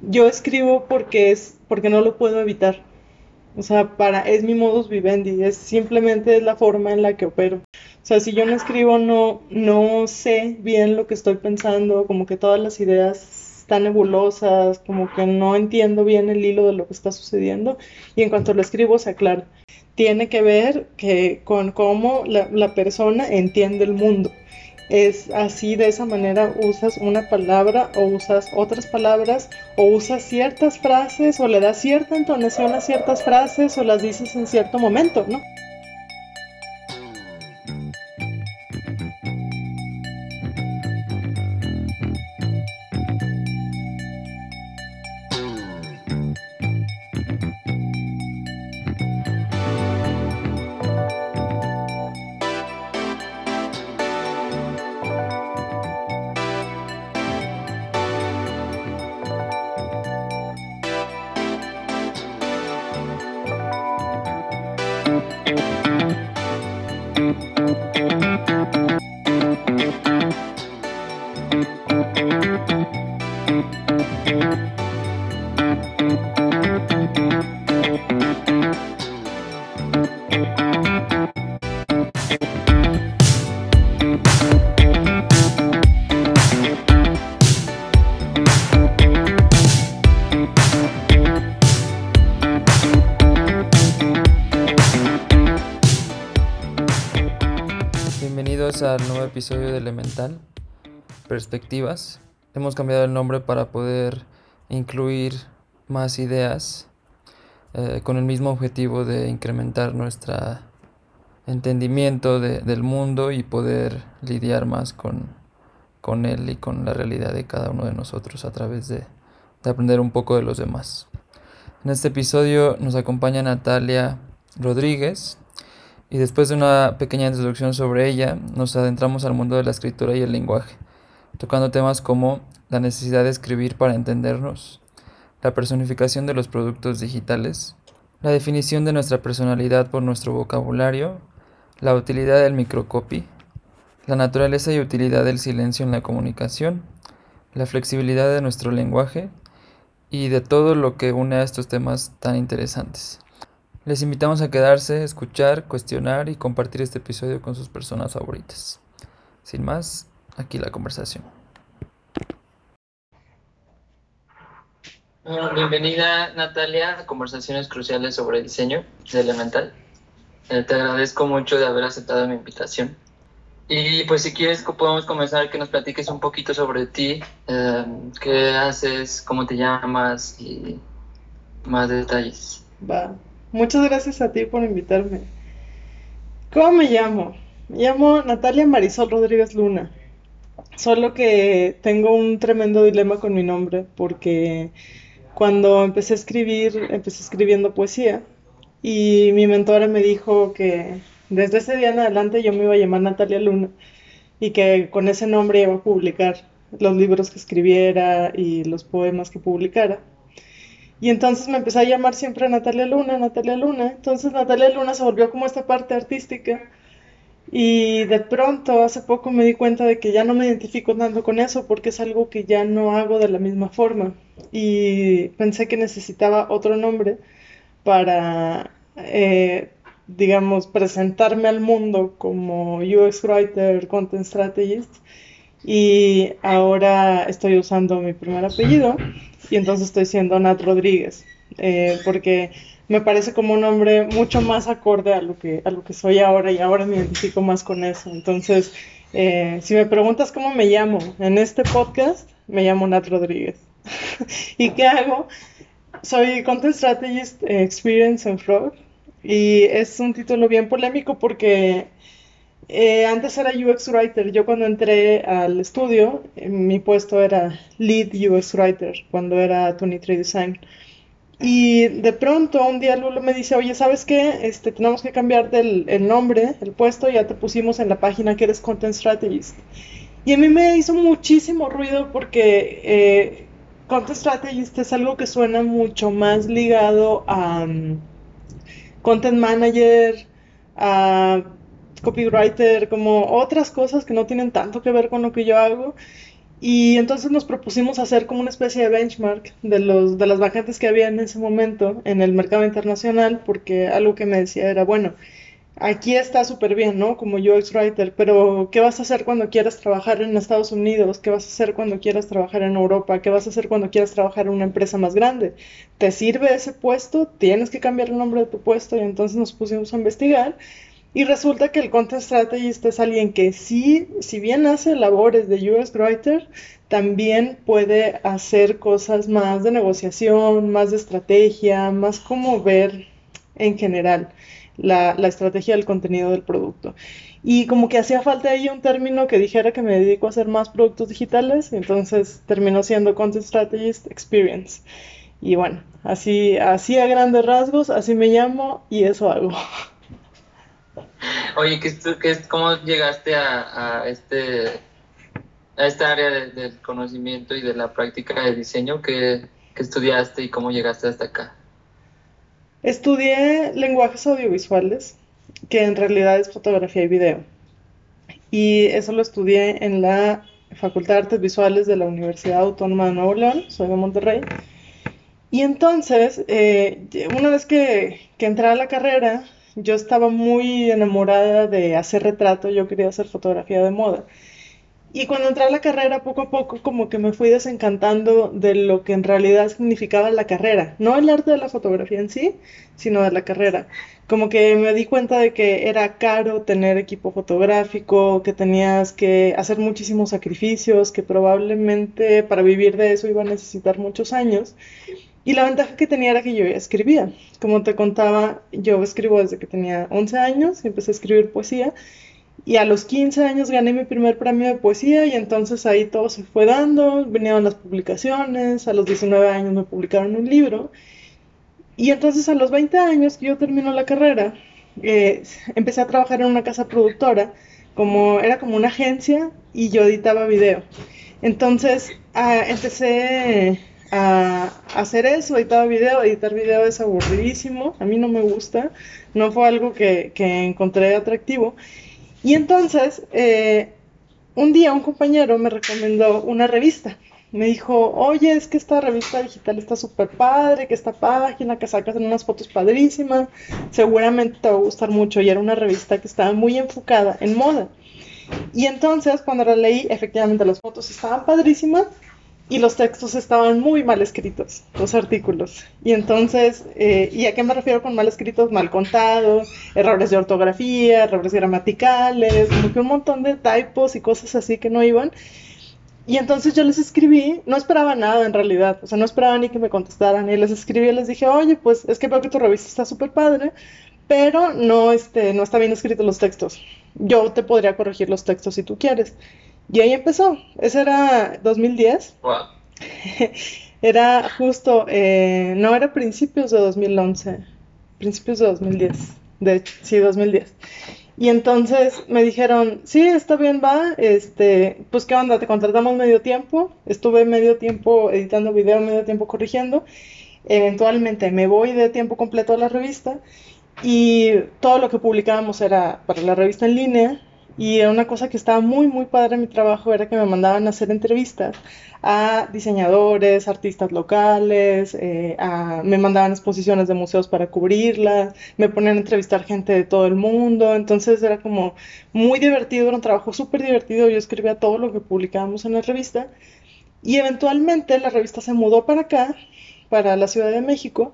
yo escribo porque es, porque no lo puedo evitar. O sea, para, es mi modus vivendi, es simplemente es la forma en la que opero. O sea, si yo no escribo, no, no sé bien lo que estoy pensando, como que todas las ideas están nebulosas, como que no entiendo bien el hilo de lo que está sucediendo, y en cuanto lo escribo se aclara. Tiene que ver que, con cómo la, la persona entiende el mundo es así, de esa manera usas una palabra o usas otras palabras o usas ciertas frases o le das cierta entonación a ciertas frases o las dices en cierto momento, ¿no? Episodio de Elemental, Perspectivas. Hemos cambiado el nombre para poder incluir más ideas eh, con el mismo objetivo de incrementar nuestro entendimiento del mundo y poder lidiar más con, con él y con la realidad de cada uno de nosotros a través de, de aprender un poco de los demás. En este episodio nos acompaña Natalia Rodríguez, y después de una pequeña introducción sobre ella, nos adentramos al mundo de la escritura y el lenguaje, tocando temas como la necesidad de escribir para entendernos, la personificación de los productos digitales, la definición de nuestra personalidad por nuestro vocabulario, la utilidad del microcopy, la naturaleza y utilidad del silencio en la comunicación, la flexibilidad de nuestro lenguaje y de todo lo que une a estos temas tan interesantes. Les invitamos a quedarse, escuchar, cuestionar y compartir este episodio con sus personas favoritas. Sin más, aquí la conversación. bienvenida Natalia a Conversaciones Cruciales sobre Diseño de Elemental. Eh, te agradezco mucho de haber aceptado mi invitación. Y pues si quieres podemos comenzar que nos platiques un poquito sobre ti, eh, qué haces, cómo te llamas y más detalles. Va. Muchas gracias a ti por invitarme. ¿Cómo me llamo? Me llamo Natalia Marisol Rodríguez Luna. Solo que tengo un tremendo dilema con mi nombre porque cuando empecé a escribir, empecé escribiendo poesía y mi mentora me dijo que desde ese día en adelante yo me iba a llamar Natalia Luna y que con ese nombre iba a publicar los libros que escribiera y los poemas que publicara. Y entonces me empecé a llamar siempre Natalia Luna, Natalia Luna. Entonces Natalia Luna se volvió como esta parte artística. Y de pronto, hace poco me di cuenta de que ya no me identifico tanto con eso porque es algo que ya no hago de la misma forma. Y pensé que necesitaba otro nombre para, eh, digamos, presentarme al mundo como UX Writer, Content Strategist. Y ahora estoy usando mi primer apellido y entonces estoy siendo Nat Rodríguez, eh, porque me parece como un nombre mucho más acorde a lo que, a lo que soy ahora y ahora me identifico más con eso. Entonces, eh, si me preguntas cómo me llamo en este podcast, me llamo Nat Rodríguez. ¿Y qué hago? Soy Content Strategist Experience en Frog y es un título bien polémico porque eh, antes era UX Writer. Yo cuando entré al estudio, eh, mi puesto era Lead UX Writer, cuando era 23 Design. Y de pronto un día Lula me dice, oye, ¿sabes qué? Este, tenemos que cambiar el nombre, el puesto, ya te pusimos en la página que eres Content Strategist. Y a mí me hizo muchísimo ruido porque eh, Content Strategist es algo que suena mucho más ligado a um, Content Manager, a copywriter, como otras cosas que no tienen tanto que ver con lo que yo hago. Y entonces nos propusimos hacer como una especie de benchmark de, los, de las vacantes que había en ese momento en el mercado internacional, porque algo que me decía era, bueno, aquí está súper bien, ¿no? Como UX Writer, pero ¿qué vas a hacer cuando quieras trabajar en Estados Unidos? ¿Qué vas a hacer cuando quieras trabajar en Europa? ¿Qué vas a hacer cuando quieras trabajar en una empresa más grande? ¿Te sirve ese puesto? ¿Tienes que cambiar el nombre de tu puesto? Y entonces nos pusimos a investigar. Y resulta que el Content Strategist es alguien que sí, si bien hace labores de UX Writer, también puede hacer cosas más de negociación, más de estrategia, más como ver en general la, estrategia del contenido del producto. Y como que hacía falta ahí un término que dijera que me dedico a hacer más productos digitales, entonces terminó siendo Content Strategist Experience. Y bueno, así, así a grandes rasgos, así me llamo y eso hago. Oye, ¿qué, qué, ¿cómo llegaste a, a, este, a esta área del conocimiento y de la práctica de diseño? ¿Qué, ¿Qué estudiaste y cómo llegaste hasta acá? Estudié lenguajes audiovisuales, que en realidad es fotografía y video. Y eso lo estudié en la Facultad de Artes Visuales de la Universidad Autónoma de Nuevo León, soy de Monterrey. Y entonces, eh, una vez que, que entré a la carrera, yo estaba muy enamorada de hacer retrato, yo quería hacer fotografía de moda. Y cuando entré a la carrera, poco a poco, como que me fui desencantando de lo que en realidad significaba la carrera. No el arte de la fotografía en sí, sino de la carrera. Como que me di cuenta de que era caro tener equipo fotográfico, que tenías que hacer muchísimos sacrificios, que probablemente para vivir de eso iba a necesitar muchos años. Y la ventaja que tenía era que yo escribía. Como te contaba, yo escribo desde que tenía 11 años y empecé a escribir poesía. Y a los 15 años gané mi primer premio de poesía y entonces ahí todo se fue dando, vinieron las publicaciones, a los 19 años me publicaron un libro y entonces a los 20 años que yo termino la carrera, eh, empecé a trabajar en una casa productora, como era como una agencia y yo editaba video. Entonces ah, empecé a hacer eso, editaba video, editar video es aburridísimo, a mí no me gusta, no fue algo que, que encontré atractivo. Y entonces, eh, un día un compañero me recomendó una revista. Me dijo, oye, es que esta revista digital está súper padre, que esta página, que sacas en unas fotos padrísimas, seguramente te va a gustar mucho. Y era una revista que estaba muy enfocada en moda. Y entonces, cuando la leí, efectivamente las fotos estaban padrísimas, y los textos estaban muy mal escritos, los artículos. Y entonces, eh, ¿y a qué me refiero con mal escritos? Mal contados, errores de ortografía, errores gramaticales, como que un montón de typos y cosas así que no iban. Y entonces yo les escribí, no esperaba nada en realidad, o sea, no esperaba ni que me contestaran. Y les escribí y les dije, oye, pues es que veo que tu revista está súper padre, pero no, este, no está bien escritos los textos. Yo te podría corregir los textos si tú quieres. Y ahí empezó. Ese era 2010. era justo, eh, no era principios de 2011, principios de 2010. De hecho, sí, 2010. Y entonces me dijeron, sí, está bien, va, este, pues qué onda, te contratamos medio tiempo. Estuve medio tiempo editando video, medio tiempo corrigiendo. Eventualmente me voy de tiempo completo a la revista y todo lo que publicábamos era para la revista en línea y una cosa que estaba muy, muy padre en mi trabajo era que me mandaban a hacer entrevistas a diseñadores, artistas locales, eh, me mandaban exposiciones de museos para cubrirlas, me ponían a entrevistar gente de todo el mundo, entonces era como muy divertido, era un trabajo súper divertido, yo escribía todo lo que publicábamos en la revista y eventualmente la revista se mudó para acá, para la Ciudad de México,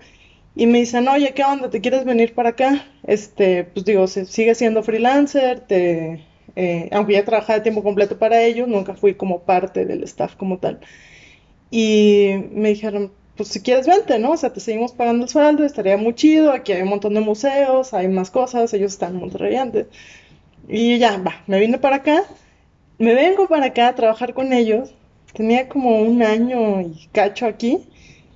y me dicen, oye, ¿qué onda? ¿Te quieres venir para acá? Este, pues digo, sigue siendo freelancer, te, eh, aunque ya trabajaba de tiempo completo para ellos, nunca fui como parte del staff como tal. Y me dijeron, pues si quieres vente, ¿no? O sea, te seguimos pagando el sueldo, estaría muy chido, aquí hay un montón de museos, hay más cosas, ellos están Monterrey antes. Y ya, va, me vine para acá, me vengo para acá a trabajar con ellos, tenía como un año y cacho aquí,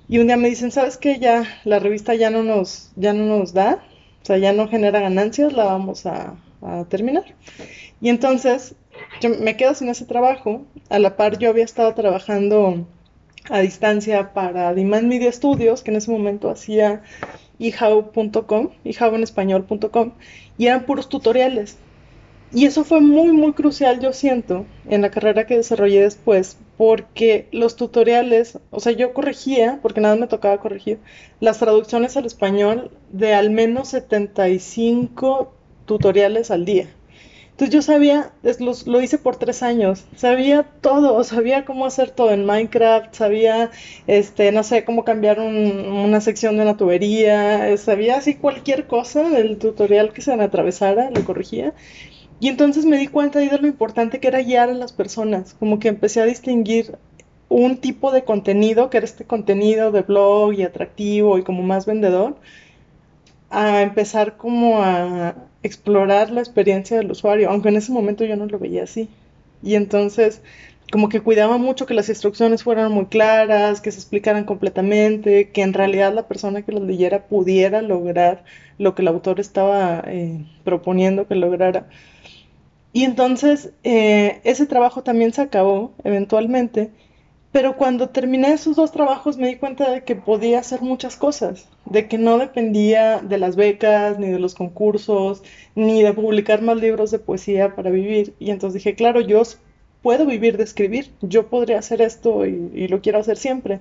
y un día me dicen, ¿sabes qué? Ya la revista ya no nos, ya no nos da, o sea, ya no genera ganancias, la vamos a, a terminar. Y entonces me quedo sin ese trabajo. A la par yo había estado trabajando a distancia para Demand Media Studios, que en ese momento hacía ihau.com, ihauenespañol.com, y eran puros tutoriales. Y eso fue muy, muy crucial, yo siento, en la carrera que desarrollé después, porque los tutoriales, o sea, yo corregía, porque nada me tocaba corregir, las traducciones al español de al menos 75 tutoriales al día. Entonces yo sabía, lo hice por tres años, sabía todo, sabía cómo hacer todo en Minecraft, sabía, este, no sé, cómo cambiar una sección de una tubería, sabía así cualquier cosa del tutorial que se me atravesara, lo corregía. Y entonces me di cuenta de lo importante que era guiar a las personas, como que empecé a distinguir un tipo de contenido, que era este contenido de blog y atractivo y como más vendedor, a empezar como a explorar la experiencia del usuario, aunque en ese momento yo no lo veía así. Y entonces, como que cuidaba mucho que las instrucciones fueran muy claras, que se explicaran completamente, que en realidad la persona que los leyera pudiera lograr lo que el autor estaba eh, proponiendo que lograra. Y entonces eh, ese trabajo también se acabó eventualmente pero cuando terminé esos dos trabajos me di cuenta de que podía hacer muchas cosas, de que no dependía de las becas, ni de los concursos, ni de publicar más libros de poesía para vivir. Y entonces dije, claro, yo puedo vivir de escribir, yo podría hacer esto y, lo quiero hacer siempre.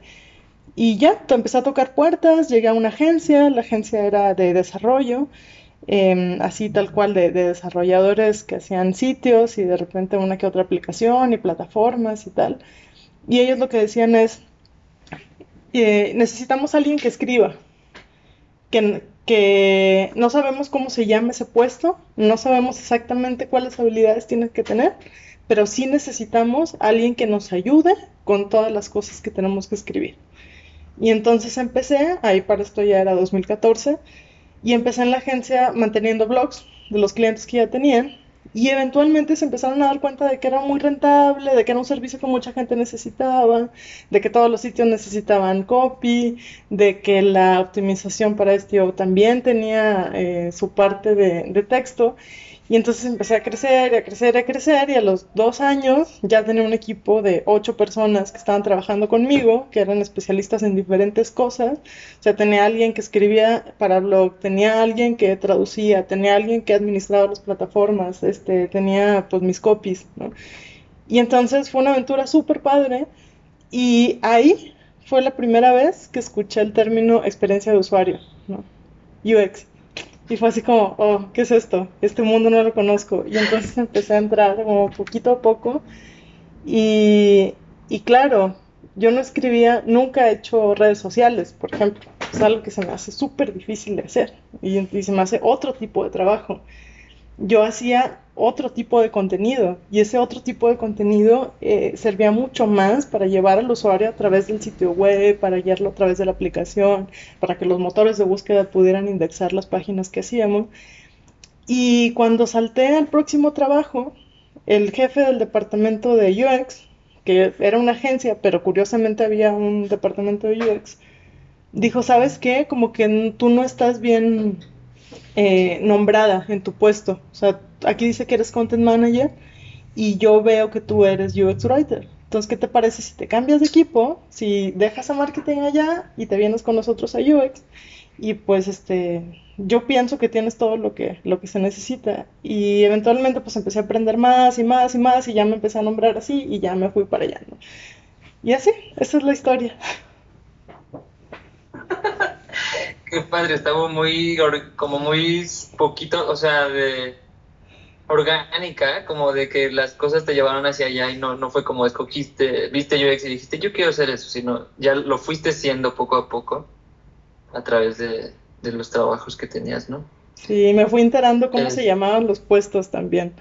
Y ya, empecé a tocar puertas, llegué a una agencia, la agencia era de desarrollo, em, así tal cual de, de, desarrolladores que hacían sitios y de repente una que otra aplicación y plataformas y tal. Y ellos lo que decían es, eh, necesitamos alguien que escriba, que, no sabemos cómo se llama ese puesto, no sabemos exactamente cuáles habilidades tiene que tener, pero sí necesitamos alguien que nos ayude con todas las cosas que tenemos que escribir. Y entonces empecé, ahí para esto ya era 2014, y empecé en la agencia manteniendo blogs de los clientes que ya tenían y eventualmente se empezaron a dar cuenta de que era muy rentable, de que era un servicio que mucha gente necesitaba, de que todos los sitios necesitaban copy, de que la optimización para SEO también tenía eh, su parte de, de texto. Y entonces empecé a crecer a crecer a crecer y a los dos años ya tenía un equipo de ocho personas que estaban trabajando conmigo, que eran especialistas en diferentes cosas. O sea, tenía alguien que escribía para blog, tenía alguien que traducía, tenía alguien que administraba las plataformas, este, tenía pues mis copies, ¿no? Y entonces fue una aventura súper padre y ahí fue la primera vez que escuché el término experiencia de usuario, ¿no? UX. Y fue así como, oh, ¿qué es esto? Este mundo no lo conozco. Y entonces empecé a entrar como poquito a poco. Y, y claro, yo no escribía, nunca he hecho redes sociales, por ejemplo. Es algo que se me hace súper difícil de hacer. Y, y se me hace otro tipo de trabajo. Yo hacía otro tipo de contenido y ese otro tipo de contenido eh, servía mucho más para llevar al usuario a través del sitio web, para guiarlo a través de la aplicación, para que los motores de búsqueda pudieran indexar las páginas que hacíamos. Y cuando salté al próximo trabajo, el jefe del departamento de UX, que era una agencia, pero curiosamente había un departamento de UX, dijo, ¿sabes qué? Como que tú no estás bien eh, nombrada en tu puesto. O sea, aquí dice que eres content manager y yo veo que tú eres UX writer. Entonces, ¿qué te parece si te cambias de equipo, si dejas a marketing allá y te vienes con nosotros a UX? Y pues este, yo pienso que tienes todo lo que, lo que se necesita. Y eventualmente pues empecé a aprender más y más y más y ya me empecé a nombrar así y ya me fui para allá. Y así, esa es la historia. Qué padre, estaba muy, como muy poquito, o sea, de orgánica, como de que las cosas te llevaron hacia allá y no, no fue como escogiste, viste UX y dijiste, yo quiero hacer eso, sino ya lo fuiste siendo poco a poco a través de, los trabajos que tenías, ¿no? Sí, me fui enterando cómo se llamaban los puestos también.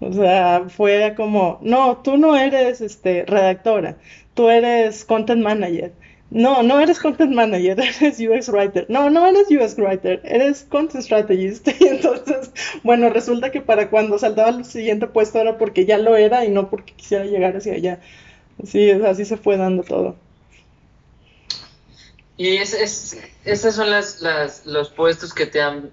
O sea, fue como, no, tú no eres este redactora, tú eres content manager no, no eres content manager, eres UX writer. No, no eres UX writer, eres content strategist. Y entonces, bueno, resulta que para cuando saltaba al siguiente puesto era porque ya lo era y no porque quisiera llegar hacia allá. Sí, así se fue dando todo. Y es, es, esos son las, las, los puestos que te han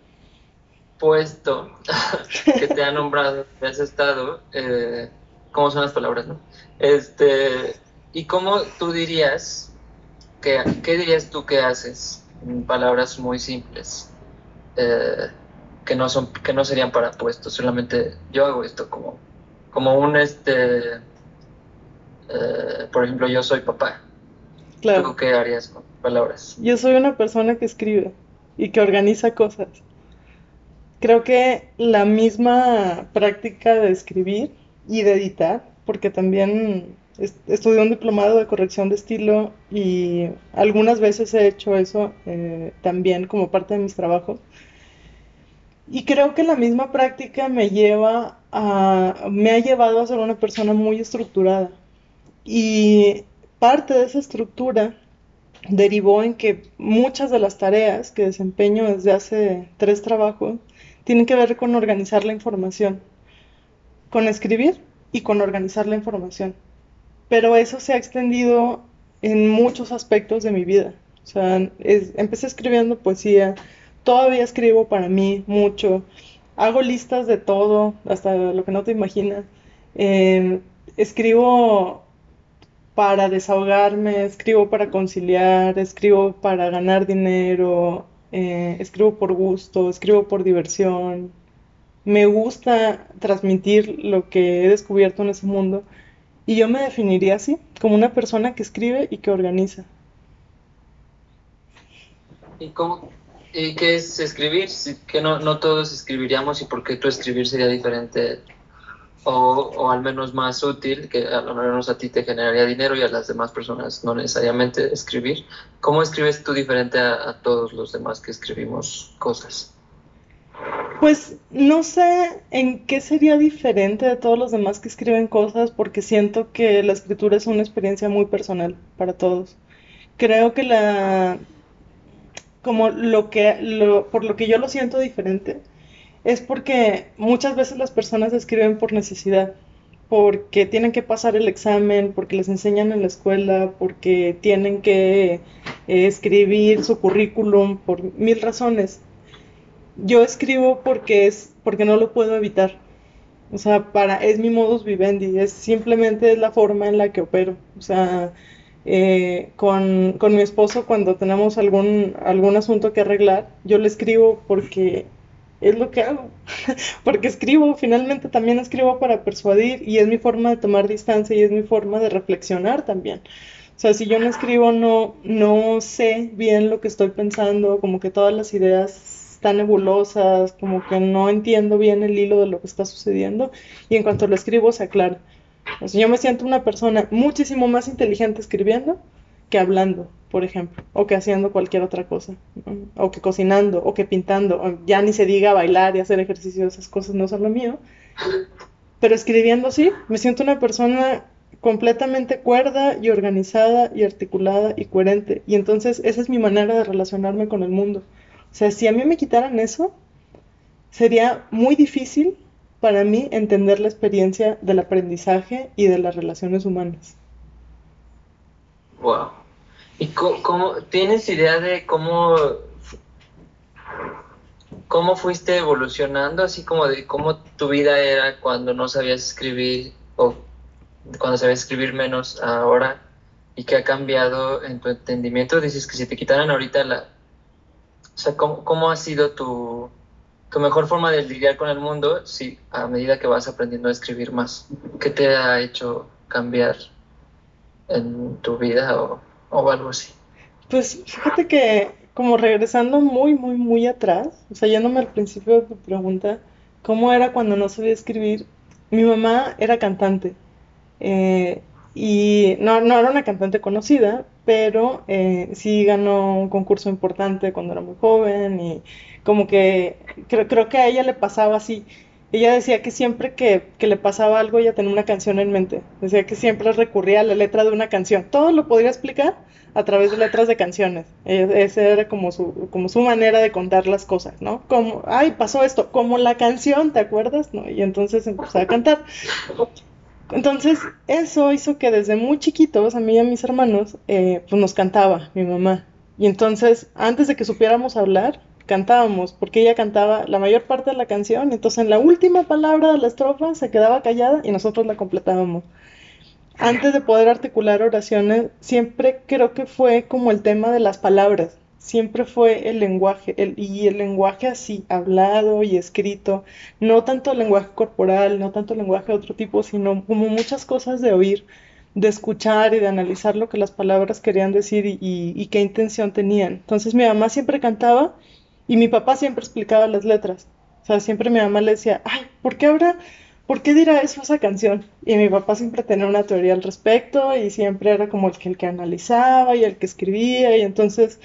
puesto, que te han nombrado, que has estado. Eh, ¿Cómo son las palabras, no? Este, ¿Y cómo tú dirías ¿qué, dirías tú que haces? En palabras muy simples, eh, que, no son, que no serían para puestos, solamente yo hago esto como, como un este eh, por ejemplo, yo soy papá. Claro. ¿Tú qué harías con palabras? Yo soy una persona que escribe y que organiza cosas. Creo que la misma práctica de escribir y de editar, porque también estudié un diplomado de corrección de estilo y algunas veces he hecho eso eh, también como parte de mis trabajos. Y creo que la misma práctica me lleva a, me ha llevado a ser una persona muy estructurada. Y parte de esa estructura derivó en que muchas de las tareas que desempeño desde hace tres trabajos tienen que ver con organizar la información, con escribir y con organizar la información. Pero eso se ha extendido en muchos aspectos de mi vida. O sea, empecé escribiendo poesía, todavía escribo para mí mucho, hago listas de todo, hasta lo que no te imaginas. Eh, escribo para desahogarme, escribo para conciliar, escribo para ganar dinero, eh, escribo por gusto, escribo por diversión. Me gusta transmitir lo que he descubierto en ese mundo y yo me definiría así, como una persona que escribe y que organiza. ¿Y cómo, y qué es escribir? Que no, no todos escribiríamos y por qué tu escribir sería diferente o, o al menos más útil, que a lo menos a ti te generaría dinero y a las demás personas no necesariamente escribir. ¿Cómo escribes tú diferente a todos los demás que escribimos cosas? Pues no sé en qué sería diferente de todos los demás que escriben cosas porque siento que la escritura es una experiencia muy personal para todos. Creo que la como lo que lo, por lo que yo lo siento diferente es porque muchas veces las personas escriben por necesidad, porque tienen que pasar el examen, porque les enseñan en la escuela, porque tienen que eh, escribir su currículum por mil razones. Yo escribo porque es porque no lo puedo evitar. O sea, para es mi modus vivendi, es simplemente es la forma en la que opero. O sea, eh, con, con mi esposo cuando tenemos algún algún asunto que arreglar, yo le escribo porque es lo que hago. Porque escribo, finalmente también escribo para persuadir y es mi forma de tomar distancia y es mi forma de reflexionar también. O sea, si yo no escribo, no, no sé bien lo que estoy pensando, como que todas las ideas están nebulosas, como que no entiendo bien el hilo de lo que está sucediendo y en cuanto lo escribo se aclara. O sea, yo me siento una persona muchísimo más inteligente escribiendo que hablando, por ejemplo, o que haciendo cualquier otra cosa, o que cocinando, o que pintando, o ya ni se diga bailar y hacer ejercicio, esas cosas no son lo mío. Pero escribiendo sí, me siento una persona completamente cuerda y organizada y articulada y coherente. Y entonces esa es mi manera de relacionarme con el mundo. O sea, si a mí me quitaran eso, sería muy difícil para mí entender la experiencia del aprendizaje y de las relaciones humanas. Wow. ¿Y cómo, cómo- tienes idea de cómo cómo fuiste evolucionando, así como de cómo tu vida era cuando no sabías escribir o cuando sabías escribir menos ahora y qué ha cambiado en tu entendimiento? Dices que si te quitaran ahorita la, o sea, ¿cómo, ha sido tu, tu mejor forma de lidiar con el mundo si a medida que vas aprendiendo a escribir más? ¿Qué te ha hecho cambiar en tu vida o, o algo así? Pues fíjate que como regresando muy, muy, muy atrás, o sea, yéndome al principio de tu pregunta, ¿cómo era cuando no sabía escribir? Mi mamá era cantante eh, y no, no era una cantante conocida, pero eh, sí ganó un concurso importante cuando era muy joven y como que creo, creo que a ella le pasaba así. Ella decía que siempre que, que le pasaba algo, ella tenía una canción en mente. Decía que siempre recurría a la letra de una canción. Todo lo podría explicar a través de letras de canciones. E- Esa era como su, como su manera de contar las cosas, ¿no? Como, ay, pasó esto, como la canción, ¿te acuerdas? ¿No? Y entonces empezó a cantar. Entonces, eso hizo que desde muy chiquitos, a mí y a mis hermanos, eh, pues nos cantaba mi mamá. Y entonces, antes de que supiéramos hablar, cantábamos, porque ella cantaba la mayor parte de la canción, entonces en la última palabra de la estrofa se quedaba callada y nosotros la completábamos. Antes de poder articular oraciones, siempre creo que fue como el tema de las palabras, siempre fue el lenguaje, el, y el lenguaje así, hablado y escrito, no tanto el lenguaje corporal, no tanto el lenguaje de otro tipo, sino como muchas cosas de oír, de escuchar y de analizar lo que las palabras querían decir y, qué intención tenían. Entonces mi mamá siempre cantaba y mi papá siempre explicaba las letras. O sea, siempre mi mamá le decía, ay, ¿por qué ahora, por qué dirá eso esa canción? Y mi papá siempre tenía una teoría al respecto y siempre era como el que, el que analizaba y el que escribía y entonces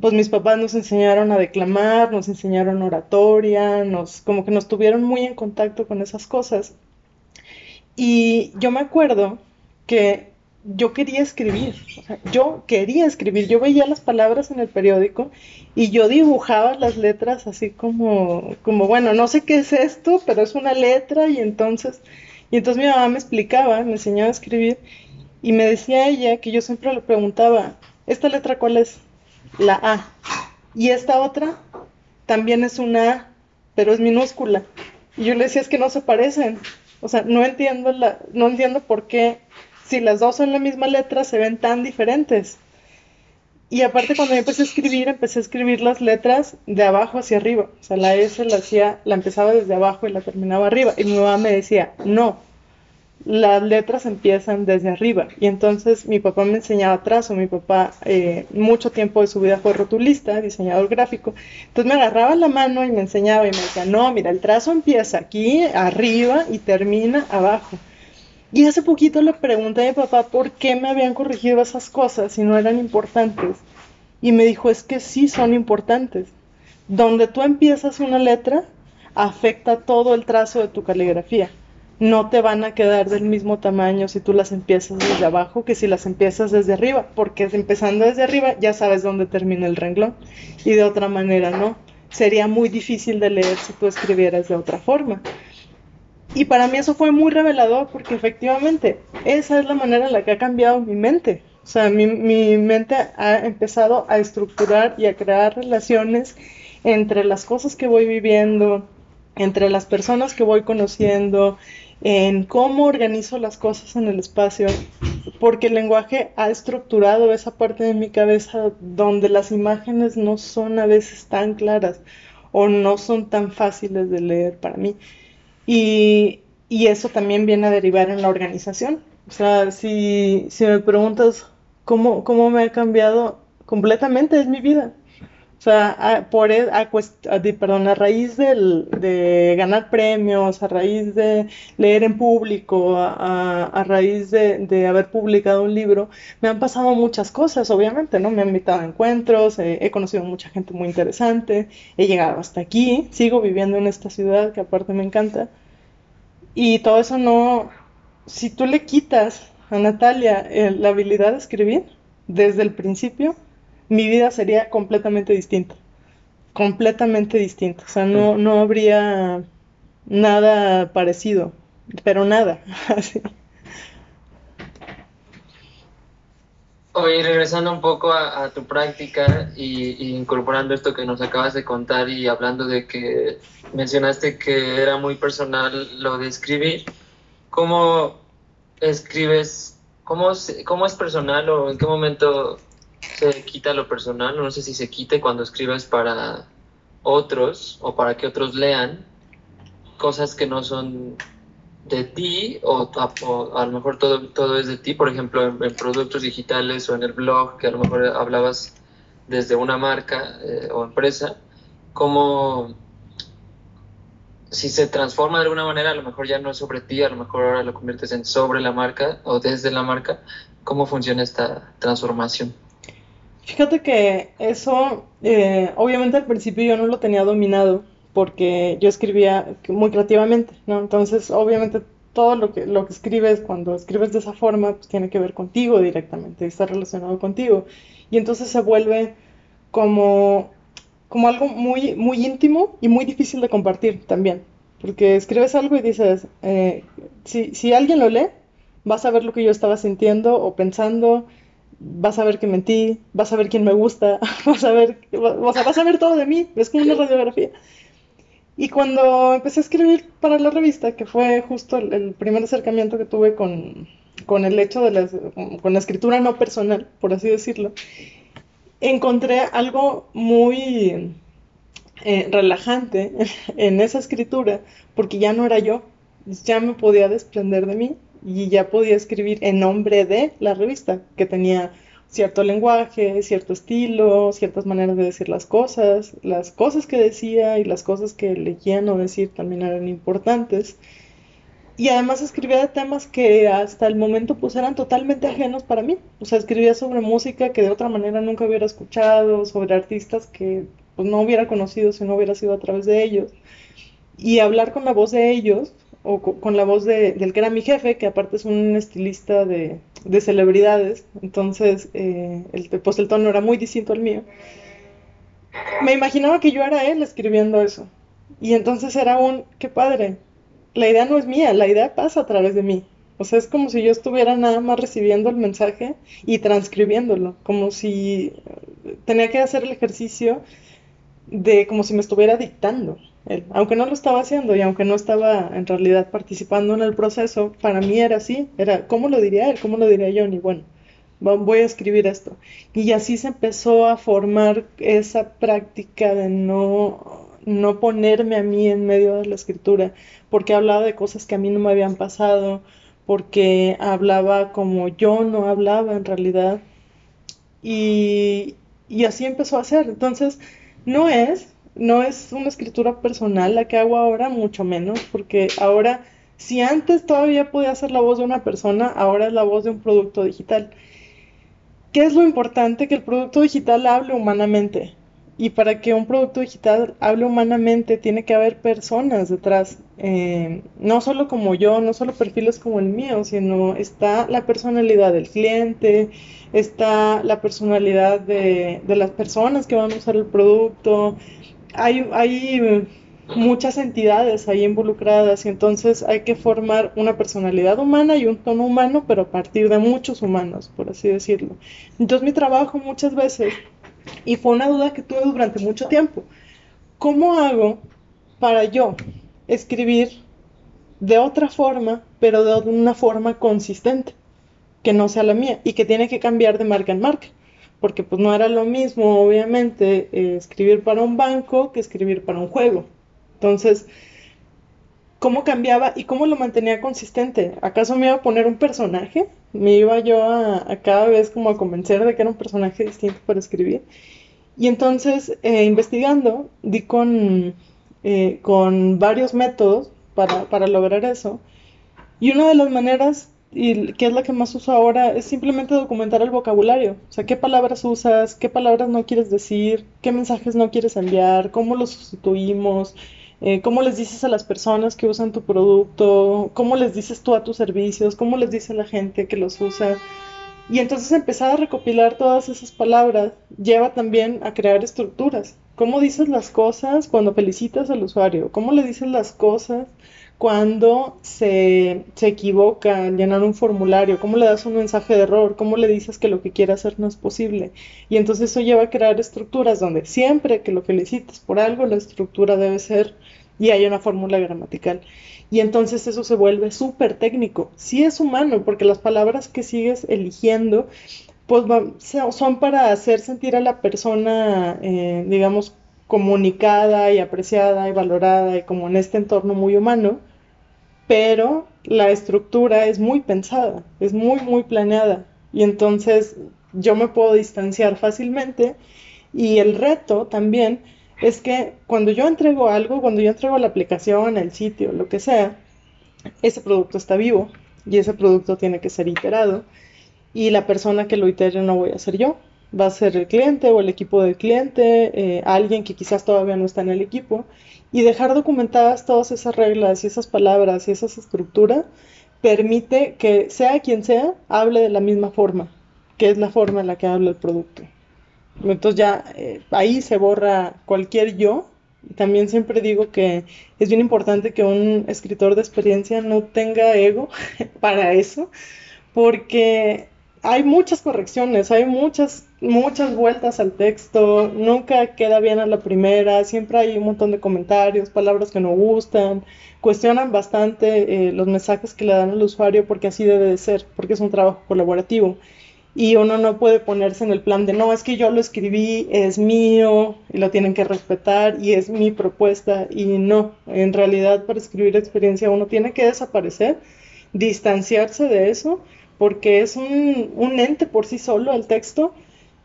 pues mis papás nos enseñaron a declamar, nos enseñaron oratoria, nos como que nos tuvieron muy en contacto con esas cosas. Y yo me acuerdo que yo quería escribir, yo quería escribir, yo veía las palabras en el periódico y yo dibujaba las letras así como, como, bueno, no sé qué es esto, pero es una letra y entonces, y entonces mi mamá me explicaba, me enseñaba a escribir y me decía ella que yo siempre le preguntaba, ¿esta letra cuál es? La A. Y esta otra también es una A, pero es minúscula. Y yo le decía, es que no se parecen. O sea, no entiendo, la, no entiendo por qué si las dos son la misma letra, se ven tan diferentes. Y aparte cuando yo empecé a escribir, empecé a escribir las letras de abajo hacia arriba. O sea, la S la hacía, la empezaba desde abajo y la terminaba arriba. Y mi mamá me decía, no, las letras empiezan desde arriba. Y entonces mi papá me enseñaba trazo. Mi papá eh, mucho tiempo de su vida fue rotulista, diseñador gráfico. Entonces me agarraba la mano y me enseñaba y me decía, no, mira, el trazo empieza aquí, arriba y termina abajo. Y hace poquito le pregunté a mi papá por qué me habían corregido esas cosas si no eran importantes. Y me dijo, es que sí son importantes. Donde tú empiezas una letra, afecta todo el trazo de tu caligrafía. No te van a quedar del mismo tamaño si tú las empiezas desde abajo que si las empiezas desde arriba, porque empezando desde arriba ya sabes dónde termina el renglón y de otra manera no. Sería muy difícil de leer si tú escribieras de otra forma. Y para mí eso fue muy revelador porque efectivamente esa es la manera en la que ha cambiado mi mente. O sea, mi, mi mente ha empezado a estructurar y a crear relaciones entre las cosas que voy viviendo, entre las personas que voy conociendo, en cómo organizo las cosas en el espacio, porque el lenguaje ha estructurado esa parte de mi cabeza donde las imágenes no son a veces tan claras o no son tan fáciles de leer para mí. Y, eso también viene a derivar en la organización. O sea, si, si me preguntas cómo, cómo me ha cambiado completamente, es mi vida. O sea, a, por, e, a, perdón, a raíz del, de ganar premios, a raíz de leer en público, a, a raíz de, de, haber publicado un libro, me han pasado muchas cosas, obviamente, ¿no? Me han invitado a encuentros, eh, he conocido mucha gente muy interesante, he llegado hasta aquí, sigo viviendo en esta ciudad que aparte me encanta. Y todo eso no, si tú le quitas a Natalia eh, la habilidad de escribir desde el principio, mi vida sería completamente distinta. Completamente distinta. O sea, no, no habría nada parecido, pero nada. Oye, regresando un poco a, tu práctica y, incorporando esto que nos acabas de contar y hablando de que mencionaste que era muy personal lo de escribir, ¿cómo escribes? ¿Cómo, cómo es personal o en qué momento se quita lo personal, no sé si se quite cuando escribes para otros o para que otros lean cosas que no son de ti o, a lo mejor todo, todo es de ti, por ejemplo en, productos digitales o en el blog que a lo mejor hablabas desde una marca eh, o empresa, como si se transforma de alguna manera, a lo mejor ya no es sobre ti, a lo mejor ahora lo conviertes en sobre la marca o desde la marca, ¿cómo funciona esta transformación? Fíjate que eso, eh, obviamente al principio yo no lo tenía dominado porque yo escribía muy creativamente, ¿no? Entonces, obviamente todo lo que, lo que escribes, cuando escribes de esa forma, pues tiene que ver contigo directamente, está relacionado contigo. Y entonces se vuelve como, como algo muy, muy íntimo y muy difícil de compartir también. Porque escribes algo y dices, eh, si, si alguien lo lee, vas a ver lo que yo estaba sintiendo o pensando vas a ver que mentí, vas a ver quién me gusta, vas a ver, o sea, vas a ver todo de mí, es como una radiografía. Y cuando empecé a escribir para la revista, que fue justo el, primer acercamiento que tuve con, con el hecho de la, con la escritura no personal, por así decirlo, encontré algo muy eh, relajante en esa escritura, porque ya no era yo, ya me podía desprender de mí, y ya podía escribir en nombre de la revista, que tenía cierto lenguaje, cierto estilo, ciertas maneras de decir las cosas, las cosas que decía y las cosas que leían o decir también eran importantes. Y además escribía de temas que hasta el momento pues eran totalmente ajenos para mí. O sea, escribía sobre música que de otra manera nunca hubiera escuchado, sobre artistas que pues no hubiera conocido si no hubiera sido a través de ellos. Y hablar con la voz de ellos, o con la voz de, del que era mi jefe, que aparte es un estilista de, de celebridades, entonces eh, el, pues el tono era muy distinto al mío. Me imaginaba que yo era él escribiendo eso. Y entonces era un, qué padre, la idea no es mía, la idea pasa a través de mí. O sea, es como si yo estuviera nada más recibiendo el mensaje y transcribiéndolo, como si tenía que hacer el ejercicio de como si me estuviera dictando Aunque no lo estaba haciendo y aunque no estaba en realidad participando en el proceso, para mí era así, era cómo lo diría él, cómo lo diría yo, y bueno, voy a escribir esto. Y así se empezó a formar esa práctica de no, no ponerme a mí en medio de la escritura, porque hablaba de cosas que a mí no me habían pasado, porque hablaba como yo no hablaba en realidad. Y, y así empezó a ser. Entonces, no es, no es una escritura personal la que hago ahora, mucho menos, porque ahora, si antes todavía podía ser la voz de una persona, ahora es la voz de un producto digital. ¿Qué es lo importante? Que el producto digital hable humanamente. Y para que un producto digital hable humanamente, tiene que haber personas detrás. Eh, no solo como yo, no solo perfiles como el mío, sino está la personalidad del cliente, está la personalidad de, de las personas que van a usar el producto. Hay, hay muchas entidades ahí involucradas y entonces hay que formar una personalidad humana y un tono humano, pero a partir de muchos humanos, por así decirlo. Entonces mi trabajo muchas veces y fue una duda que tuve durante mucho tiempo. ¿Cómo hago para yo escribir de otra forma, pero de una forma consistente, que no sea la mía y que tiene que cambiar de marca en marca? Porque pues no era lo mismo, obviamente, eh, escribir para un banco que escribir para un juego. Entonces, ¿cómo cambiaba y cómo lo mantenía consistente? ¿Acaso me iba a poner un personaje? me iba yo a, cada vez como a convencer de que era un personaje distinto para escribir. Y entonces, eh, investigando, di con, eh, con varios métodos para, para, lograr eso. Y una de las maneras, y que es la que más uso ahora, es simplemente documentar el vocabulario. O sea, qué palabras usas, qué palabras no quieres decir, qué mensajes no quieres enviar, cómo los sustituimos, eh, cómo les dices a las personas que usan tu producto, cómo les dices tú a tus servicios, cómo les dice la gente que los usa. Y entonces empezar a recopilar todas esas palabras lleva también a crear estructuras. ¿Cómo dices las cosas cuando felicitas al usuario? ¿Cómo le dices las cosas cuando se, se equivoca al llenar un formulario? ¿Cómo le das un mensaje de error? ¿Cómo le dices que lo que quiere hacer no es posible? Y entonces eso lleva a crear estructuras donde siempre que lo felicites por algo, la estructura debe ser y hay una fórmula gramatical. Y entonces eso se vuelve súper técnico. Sí es humano, porque las palabras que sigues eligiendo, pues son para hacer sentir a la persona, eh, digamos, comunicada y apreciada y valorada y como en este entorno muy humano, pero la estructura es muy pensada, es muy, muy planeada. Y entonces yo me puedo distanciar fácilmente y el reto también es que cuando yo entrego algo, cuando yo entrego la aplicación, el sitio, lo que sea, ese producto está vivo y ese producto tiene que ser iterado y la persona que lo itere no voy a ser yo, va a ser el cliente o el equipo del cliente, eh, alguien que quizás todavía no está en el equipo y dejar documentadas todas esas reglas y esas palabras y esas estructuras permite que sea quien sea hable de la misma forma, que es la forma en la que habla el producto. Entonces ya eh, ahí se borra cualquier yo. También siempre digo que es bien importante que un escritor de experiencia no tenga ego para eso, porque hay muchas correcciones, hay muchas, muchas vueltas al texto, nunca queda bien a la primera, siempre hay un montón de comentarios, palabras que no gustan, cuestionan bastante eh, los mensajes que le dan al usuario porque así debe de ser, porque es un trabajo colaborativo. Y uno no puede ponerse en el plan de no, es que yo lo escribí, es mío y lo tienen que respetar y es mi propuesta y no, en realidad para escribir experiencia uno tiene que desaparecer distanciarse de eso, porque es un, un ente por sí solo el texto,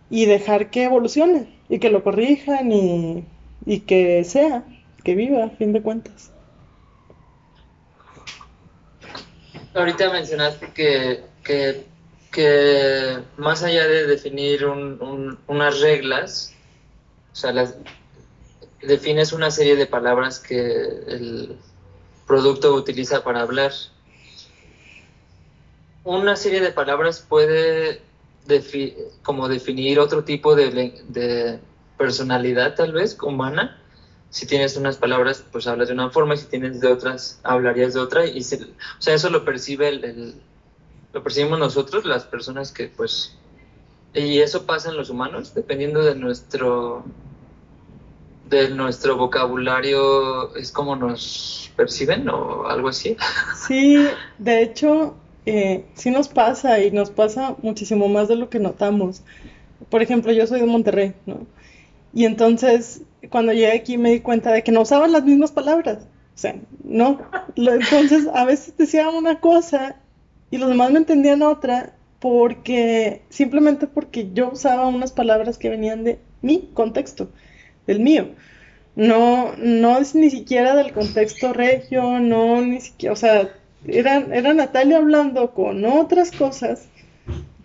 y dejar que evolucione, y que lo corrijan, y, y que sea, que viva, a fin de cuentas. Ahorita mencionaste que, que, que más allá de definir un- un- unas reglas, o sea, las, defines una serie de palabras que el producto utiliza para hablar. Una serie de palabras puede defi- como definir otro tipo de, de personalidad, tal vez, humana. Si tienes unas palabras, pues hablas de una forma, y si tienes de otras, hablarías de otra. Y se- o sea, eso lo percibe el- lo percibimos nosotros, las personas que, pues, y eso pasa en los humanos, dependiendo de nuestro, de nuestro vocabulario, es como nos perciben o algo así. Sí, de hecho, eh, sí nos pasa y nos pasa muchísimo más de lo que notamos. Por ejemplo, yo soy de Monterrey, ¿no? Y entonces, cuando llegué aquí me di cuenta de que no usaban las mismas palabras. O sea, no. Entonces, a veces decía una cosa y los demás me entendían otra porque, simplemente porque yo usaba unas palabras que venían de mi contexto, del mío. No, no es ni siquiera del contexto regio, no, ni siquiera, o sea, era, era Natalia hablando con otras cosas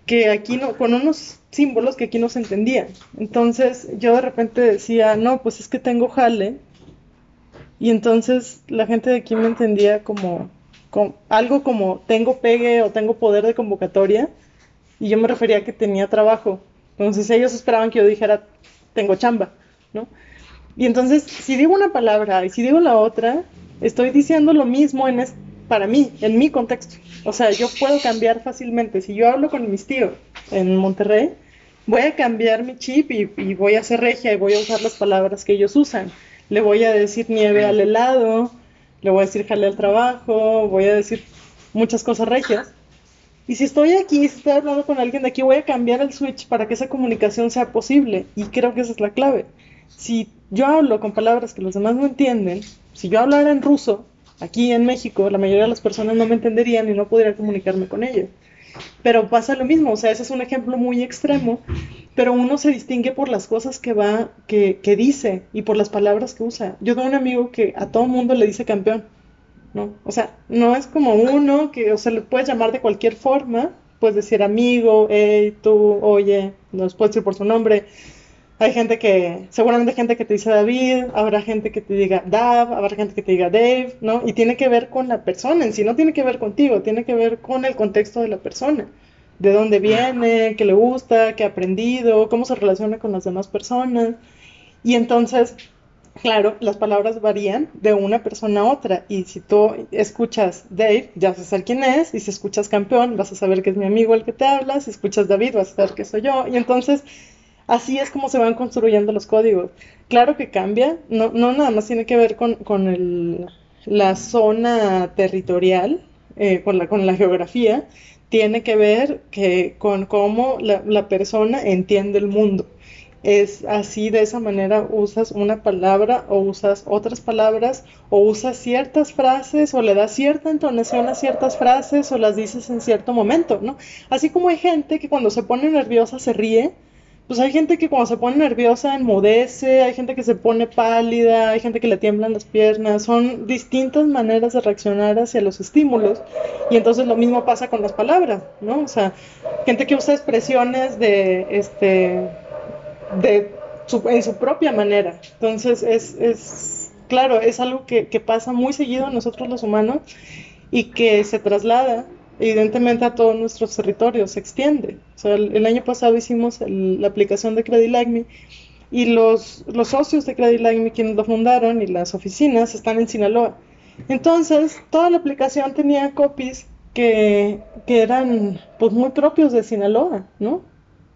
que aquí no, con unos símbolos que aquí no se entendían. Entonces yo de repente decía, no, pues es que tengo jale. Y entonces la gente de aquí me entendía como, como algo como tengo pegue o tengo poder de convocatoria. Y yo me refería a que tenía trabajo. Entonces ellos esperaban que yo dijera, tengo chamba, ¿no? Y entonces, si digo una palabra y si digo la otra, estoy diciendo lo mismo en para mí, en mi contexto. O sea, yo puedo cambiar fácilmente. Si yo hablo con mis tíos en Monterrey, voy a cambiar mi chip y, voy a ser regia y voy a usar las palabras que ellos usan. Le voy a decir nieve al helado, le voy a decir jale al trabajo, voy a decir muchas cosas regias. Y si estoy aquí, si estoy hablando con alguien de aquí, voy a cambiar el switch para que esa comunicación sea posible. Y creo que esa es la clave. Si yo hablo con palabras que los demás no entienden, si yo hablara en ruso, aquí en México, la mayoría de las personas no me entenderían y no podría comunicarme con ellos. Pero pasa lo mismo, o sea, ese es un ejemplo muy extremo, pero uno se distingue por las cosas que va, que, que dice y por las palabras que usa. Yo tengo un amigo que a todo mundo le dice campeón, ¿no? O sea, no es como uno que, o sea, le puedes llamar de cualquier forma, puedes decir amigo, hey, tú, oye, nos puedes decir por su nombre. Hay gente que, seguramente gente que te dice David, habrá gente que te diga Dav, habrá gente que te diga Dave, ¿no? Y tiene que ver con la persona en sí, no tiene que ver contigo, tiene que ver con el contexto de la persona. De dónde viene, qué le gusta, qué ha aprendido, cómo se relaciona con las demás personas. Y entonces, claro, las palabras varían de una persona a otra. Y si tú escuchas Dave, ya vas a saber quién es. Y si escuchas campeón, vas a saber que es mi amigo el que te habla. Si escuchas David, vas a saber que soy yo. Y entonces, así es como se van construyendo los códigos. Claro que cambia, no, no nada más tiene que ver con, con el, la zona territorial, eh, con la, con la geografía, tiene que ver que, con cómo la, la persona entiende el mundo. Es así, de esa manera usas una palabra o usas otras palabras o usas ciertas frases o le das cierta entonación a ciertas frases o las dices en cierto momento, ¿no? Así como hay gente que cuando se pone nerviosa se ríe, pues hay gente que cuando se pone nerviosa enmudece, hay gente que se pone pálida, hay gente que le tiemblan las piernas, son distintas maneras de reaccionar hacia los estímulos y entonces lo mismo pasa con las palabras, ¿no? O sea, gente que usa expresiones de, este, de su, en su propia manera. Entonces es, es claro, es algo que, que pasa muy seguido a nosotros los humanos y que se traslada evidentemente a todos nuestros territorios, se extiende. O sea, el, el año pasado hicimos el- la aplicación de Credit Me y los, los socios de Credit Me, quienes lo fundaron, y las oficinas están en Sinaloa. Entonces, toda la aplicación tenía copies que, que eran pues muy propios de Sinaloa, ¿no?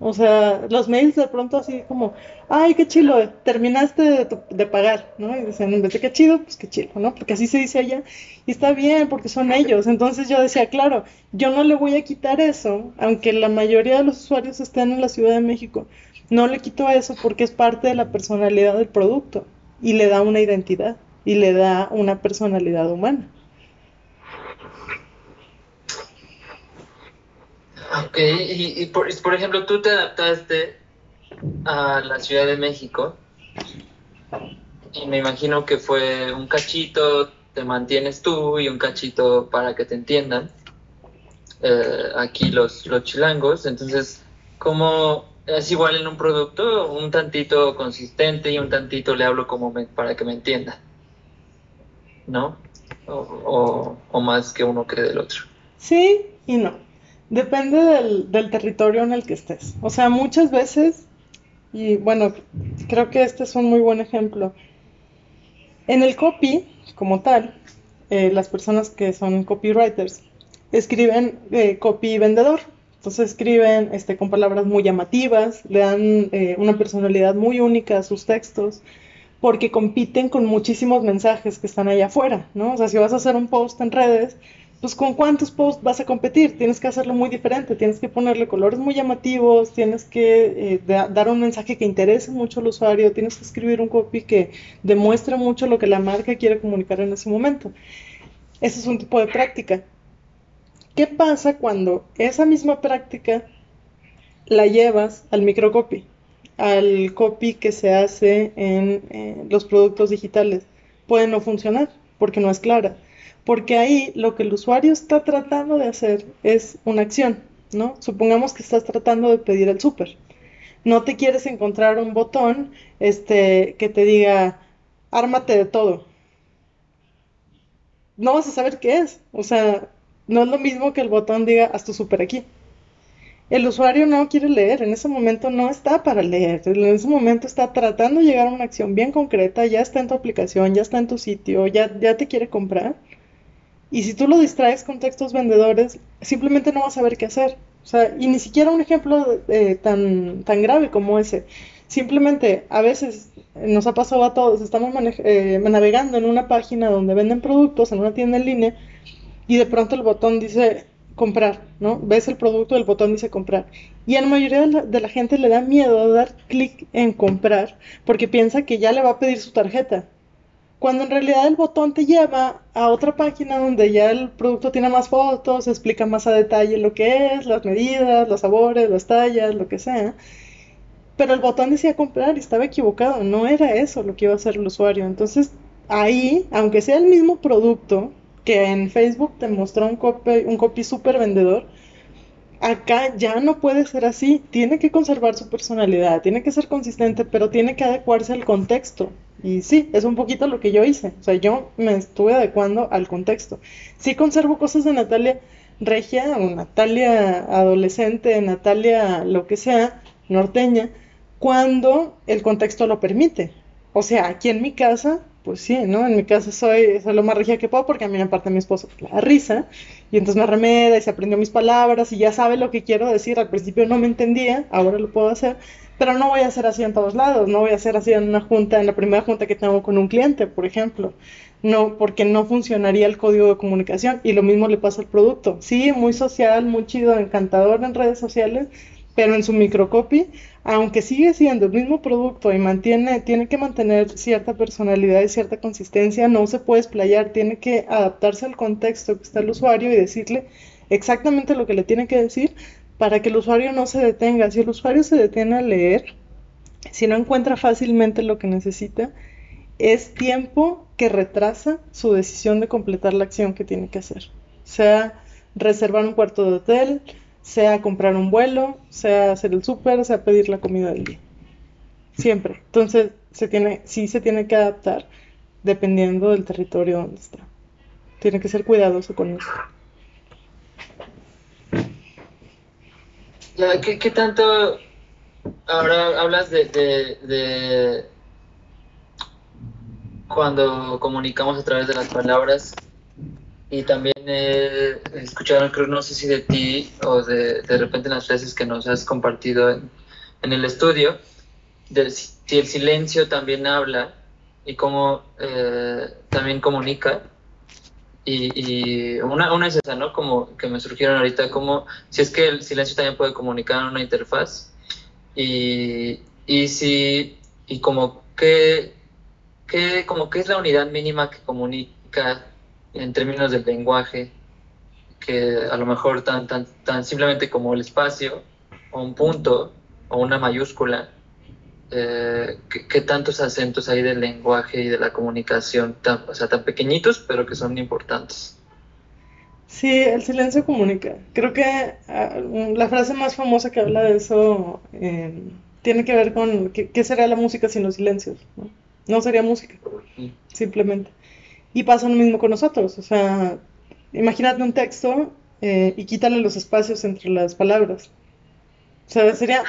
O sea, los mails de pronto así como, ay, qué chilo, terminaste de, tu- de pagar, ¿no? Y dicen, en vez de qué chido, pues qué chilo, ¿no? Porque así se dice allá. Y está bien, porque son ellos. Entonces yo decía, claro, yo no le voy a quitar eso, aunque la mayoría de los usuarios estén en la Ciudad de México. No le quito eso porque es parte de la personalidad del producto y le da una identidad y le da una personalidad humana. Ok, y, por, por, ejemplo, tú te adaptaste a la Ciudad de México y me imagino que fue un cachito, te mantienes tú y un cachito para que te entiendan. Eh, aquí los, los chilangos, entonces, ¿cómo es igual en un producto? Un tantito consistente y un tantito le hablo como para que me entienda, ¿no? O, o, más que uno cree del otro. Sí y no. Depende del, territorio en el que estés. O sea, muchas veces, y bueno, creo que este es un muy buen ejemplo. En el copy, como tal, eh, las personas que son copywriters escriben eh, copy vendedor. Entonces escriben este, con palabras muy llamativas, le dan eh, una personalidad muy única a sus textos, porque compiten con muchísimos mensajes que están allá afuera, ¿no? O sea, si vas a hacer un post en redes, pues con cuántos posts vas a competir, tienes que hacerlo muy diferente, tienes que ponerle colores muy llamativos, tienes que dar un mensaje que interese mucho al usuario, tienes que escribir un copy que demuestre mucho lo que la marca quiere comunicar en ese momento. Ese es un tipo de práctica. ¿Qué pasa cuando esa misma práctica la llevas al microcopy, al copy que se hace en los productos digitales? Puede no funcionar porque no es clara, porque ahí lo que el usuario está tratando de hacer es una acción, ¿no? Supongamos que estás tratando de pedir el súper. No te quieres encontrar un botón este, que te diga, ármate de todo. No vas a saber qué es. O sea, no es lo mismo que el botón diga haz tu súper aquí. El usuario no quiere leer, en ese momento no está para leer, en ese momento está tratando de llegar a una acción bien concreta, ya está en tu aplicación, ya está en tu sitio, ya, ya te quiere comprar. Y si tú lo distraes con textos vendedores, simplemente no vas a saber qué hacer. O sea, y ni siquiera un ejemplo eh, tan, tan grave como ese. Simplemente a veces nos ha pasado a todos, estamos eh, navegando en una página donde venden productos, en una tienda en línea, y de pronto el botón dice comprar, ¿no? Ves el producto, el botón dice comprar. Y a la mayoría de la, gente le da miedo dar clic en comprar porque piensa que ya le va a pedir su tarjeta. Cuando en realidad el botón te lleva a otra página donde ya el producto tiene más fotos, explica más a detalle lo que es, las medidas, los sabores, las tallas, lo que sea. Pero el botón decía comprar y estaba equivocado, no era eso lo que iba a hacer el usuario. Entonces ahí, aunque sea el mismo producto, que en Facebook te mostró un copy, super vendedor, acá ya no puede ser así, tiene que conservar su personalidad, tiene que ser consistente, pero tiene que adecuarse al contexto. Y sí, es un poquito lo que yo hice, o sea, yo me estuve adecuando al contexto. Sí conservo cosas de Natalia regia o Natalia adolescente, Natalia lo que sea, norteña, cuando el contexto lo permite. O sea, aquí en mi casa pues sí, ¿no? En mi caso soy, soy lo más regia que puedo porque a mí me mi esposo la risa y entonces me remeda y se aprendió mis palabras y ya sabe lo que quiero decir. Al principio no me entendía, ahora lo puedo hacer, pero no voy a hacer así en todos lados, no voy a hacer así en una junta, en la primera junta que tengo con un cliente, por ejemplo. No, porque no funcionaría el código de comunicación y lo mismo le pasa al producto. Sí, muy social, muy chido, encantador en redes sociales, pero en su microcopy aunque sigue siendo el mismo producto y mantiene, tiene que mantener cierta personalidad y cierta consistencia, no se puede explayar, tiene que adaptarse al contexto que está el usuario y decirle exactamente lo que le tiene que decir para que el usuario no se detenga. Si el usuario se detiene a leer, si no encuentra fácilmente lo que necesita, es tiempo que retrasa su decisión de completar la acción que tiene que hacer. Sea reservar un cuarto de hotel, sea comprar un vuelo, sea hacer el súper, sea pedir la comida del día. Siempre. Entonces, se sí se tiene que adaptar dependiendo del territorio donde está. Tiene que ser cuidadoso con eso. ¿Qué, tanto ahora hablas de, de cuando comunicamos a través de las palabras y también he escuchado, creo, no sé si de ti o de, de repente en las frases que nos has compartido en, en el estudio, de si el silencio también habla y cómo eh, también comunica. Y, y, una, una es esa, ¿no? Como que me surgieron ahorita, como si es que el silencio también puede comunicar en una interfaz. Y, y si, y como que, como que es la unidad mínima que comunica en términos del lenguaje que a lo mejor tan, tan, tan simplemente como el espacio, o un punto, o una mayúscula, eh, ¿qué, tantos acentos hay del lenguaje y de la comunicación, tan, o sea, tan pequeñitos, pero que son importantes? Sí, el silencio comunica. Creo que ah, la frase más famosa que habla de eso em, tiene que ver con qué, sería la música sin los silencios. ¿no? no sería música, simplemente. Y pasa lo mismo con nosotros. O sea, imagínate un texto eh, y quítale los espacios entre las palabras. O sea, sería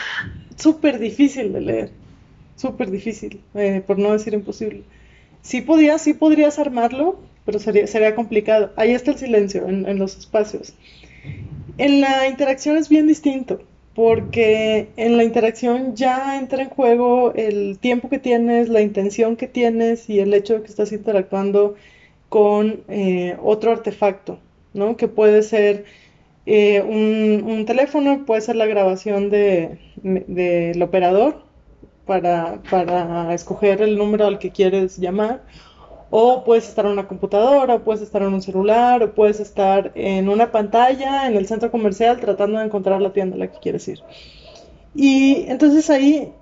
súper difícil de leer súper difícil, eh, por no decir imposible. Sí podías, sí podrías armarlo, pero sería, sería complicado. Ahí está el silencio, en, los espacios. En la interacción es bien distinto, porque en la interacción ya entra en juego el tiempo que tienes, la intención que tienes y el hecho de que estás interactuando con eh, otro artefacto, ¿no? Que puede ser eh, un, teléfono, puede ser la grabación del de, operador, para, escoger el número al que quieres llamar. O puedes estar en una computadora, o puedes estar en un celular, o puedes estar en una pantalla en el centro comercial tratando de encontrar la tienda a la que quieres ir. Y entonces ahí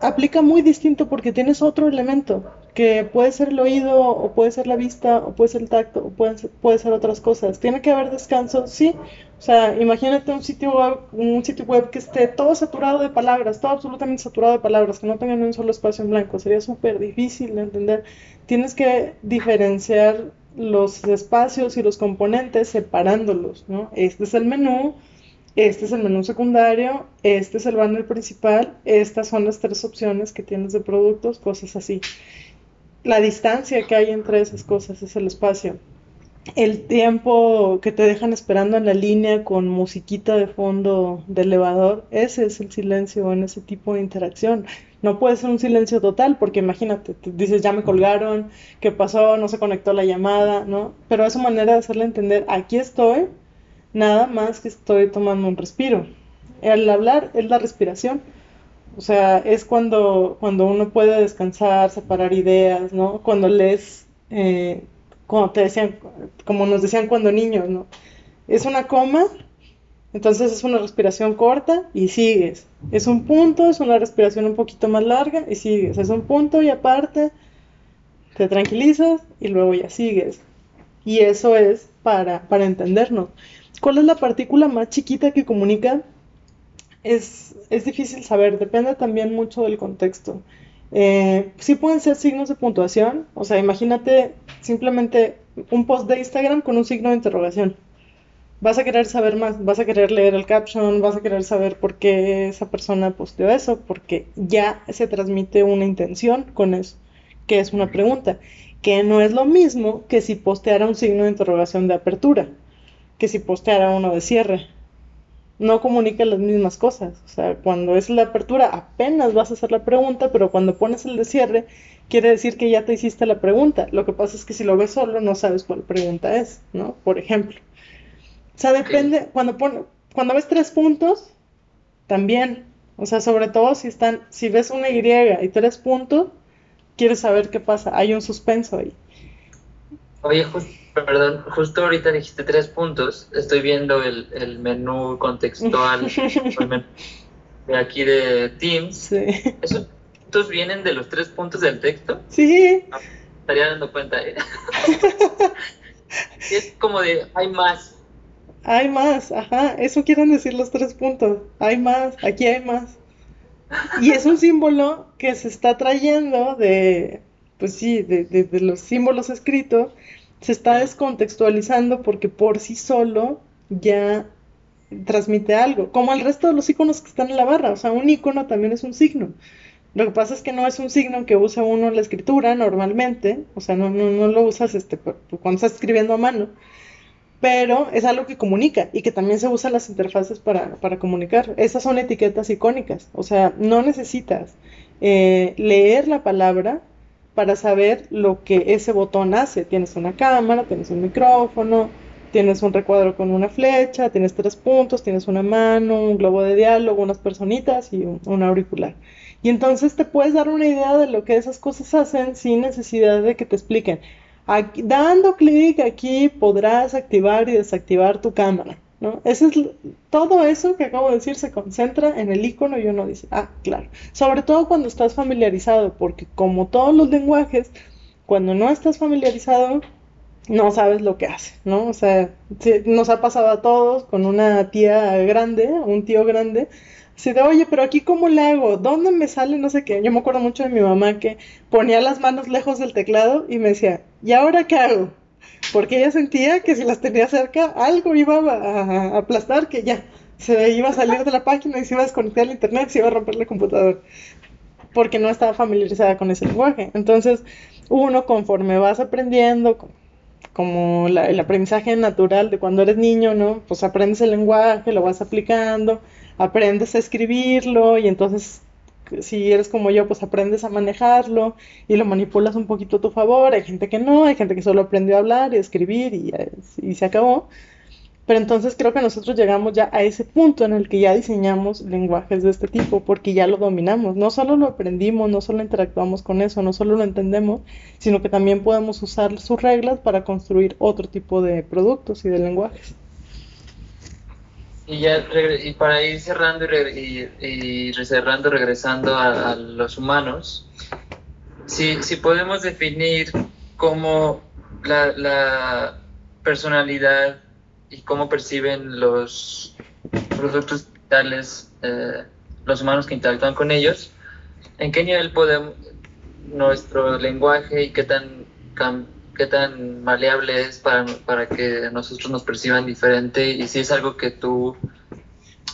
aplica muy distinto porque tienes otro elemento que puede ser el oído, o puede ser la vista, o puede ser el tacto, o puede ser, puede ser otras cosas. Tiene que haber descanso, sí. O sea, imagínate un sitio web, un sitio web que esté todo saturado de palabras, todo absolutamente saturado de palabras, que no tengan un solo espacio en blanco. Sería súper difícil de entender. Tienes que diferenciar los espacios y los componentes separándolos, ¿no? Este es el menú, este es el menú secundario, este es el banner principal, estas son las tres opciones que tienes de productos, cosas así la distancia que hay entre esas cosas es el espacio. El tiempo que te dejan esperando en la línea con musiquita de fondo de elevador, ese es el silencio en ese tipo de interacción. No puede ser un silencio total, porque imagínate, te dices ya me colgaron, ¿qué pasó? No se conectó la llamada, ¿no? Pero es su manera de hacerle entender, aquí estoy, nada más que estoy tomando un respiro. El hablar es la respiración o sea, es cuando, cuando uno puede descansar, separar ideas, ¿no? Cuando lees, eh, como te decían, como nos decían cuando niños, ¿no? Es una coma, entonces es una respiración corta y sigues. Es un punto, es una respiración un poquito más larga y sigues. Es un punto y aparte te tranquilizas y luego ya sigues. Y eso es para, para entendernos. ¿Cuál es la partícula más chiquita que comunica es, difícil saber, depende también mucho del contexto. Eh, sí pueden ser signos de puntuación, o sea, imagínate simplemente un post de Instagram con un signo de interrogación. Vas a querer saber más, vas a querer leer el caption, vas a querer saber por qué esa persona posteó eso, porque ya se transmite una intención con eso, que es una pregunta, que no es lo mismo que si posteara un signo de interrogación de apertura, que si posteara uno de cierre no comunica las mismas cosas. O sea, cuando es la apertura apenas vas a hacer la pregunta, pero cuando pones el de cierre quiere decir que ya te hiciste la pregunta. Lo que pasa es que si lo ves solo no sabes cuál pregunta es, ¿no? Por ejemplo. O sea, depende, cuando, pone, cuando ves tres puntos, también. O sea, sobre todo si están, si ves una Y y tres puntos, quieres saber qué pasa. Hay un suspenso ahí. Oye, justo Perdón, justo ahorita dijiste tres puntos. Estoy viendo el, menú contextual de aquí de Teams. Sí. ¿Esos puntos vienen de los tres puntos del texto? Sí. Ah, estaría dando cuenta. ¿eh? es como de, hay más. Hay más, ajá. Eso quieren decir los tres puntos. Hay más, aquí hay más. Y es un símbolo que se está trayendo de, pues sí, de, de los símbolos escritos se está descontextualizando porque por sí solo ya transmite algo, como el resto de los iconos que están en la barra, o sea, un icono también es un signo. Lo que pasa es que no es un signo que usa uno en la escritura normalmente, o sea, no, no, no lo usas este, cuando estás escribiendo a mano, pero es algo que comunica y que también se usa en las interfaces para, para comunicar. Esas son etiquetas icónicas, o sea, no necesitas eh, leer la palabra para saber lo que ese botón hace. Tienes una cámara, tienes un micrófono, tienes un recuadro con una flecha, tienes tres puntos, tienes una mano, un globo de diálogo, unas personitas y un, auricular. Y entonces te puedes dar una idea de lo que esas cosas hacen sin necesidad de que te expliquen. aquí, dando clic aquí podrás activar y desactivar tu cámara, ¿no? Ese es, todo eso que acabo de decir se concentra en el icono y uno dice, ah, claro. Sobre todo cuando estás familiarizado, porque como todos los lenguajes, cuando no estás familiarizado, no sabes lo que hace, ¿no? O sea, nos ha pasado a todos con una tía grande, un tío grande, así de, oye, pero aquí cómo le hago, ¿dónde me sale? No sé qué. Yo me acuerdo mucho de mi mamá que ponía las manos lejos del teclado y me decía, ¿y ahora qué hago? Porque ella sentía que si las tenía cerca, algo iba a, aplastar, que ya se iba a salir de la página y se iba a desconectar el internet, se iba a romper el computador, porque no estaba familiarizada con ese lenguaje. Entonces, uno conforme vas aprendiendo, como el aprendizaje natural de cuando eres niño, ¿no? Pues aprendes el lenguaje, lo vas aplicando, aprendes a escribirlo y entonces si eres como yo, pues aprendes a manejarlo y lo manipulas un poquito a tu favor. Hay gente que no, hay gente que solo aprendió a hablar y escribir y, y se acabó. Pero entonces creo que nosotros llegamos ya a ese punto en el que ya diseñamos lenguajes de este tipo, porque ya lo dominamos. No solo lo aprendimos, no solo interactuamos con eso, no solo lo entendemos, sino que también podemos usar sus reglas para construir otro tipo de productos y de lenguajes. Y ya y para ir cerrando y, y, cerrando, regresando a, los humanos, si, si podemos definir cómo la, la personalidad y cómo perciben los productos digitales eh, los humanos que interactúan con ellos, en qué nivel podemos nuestro lenguaje y qué tan, qué tan maleable es para, para que nosotros nos perciban diferente y si es algo que tú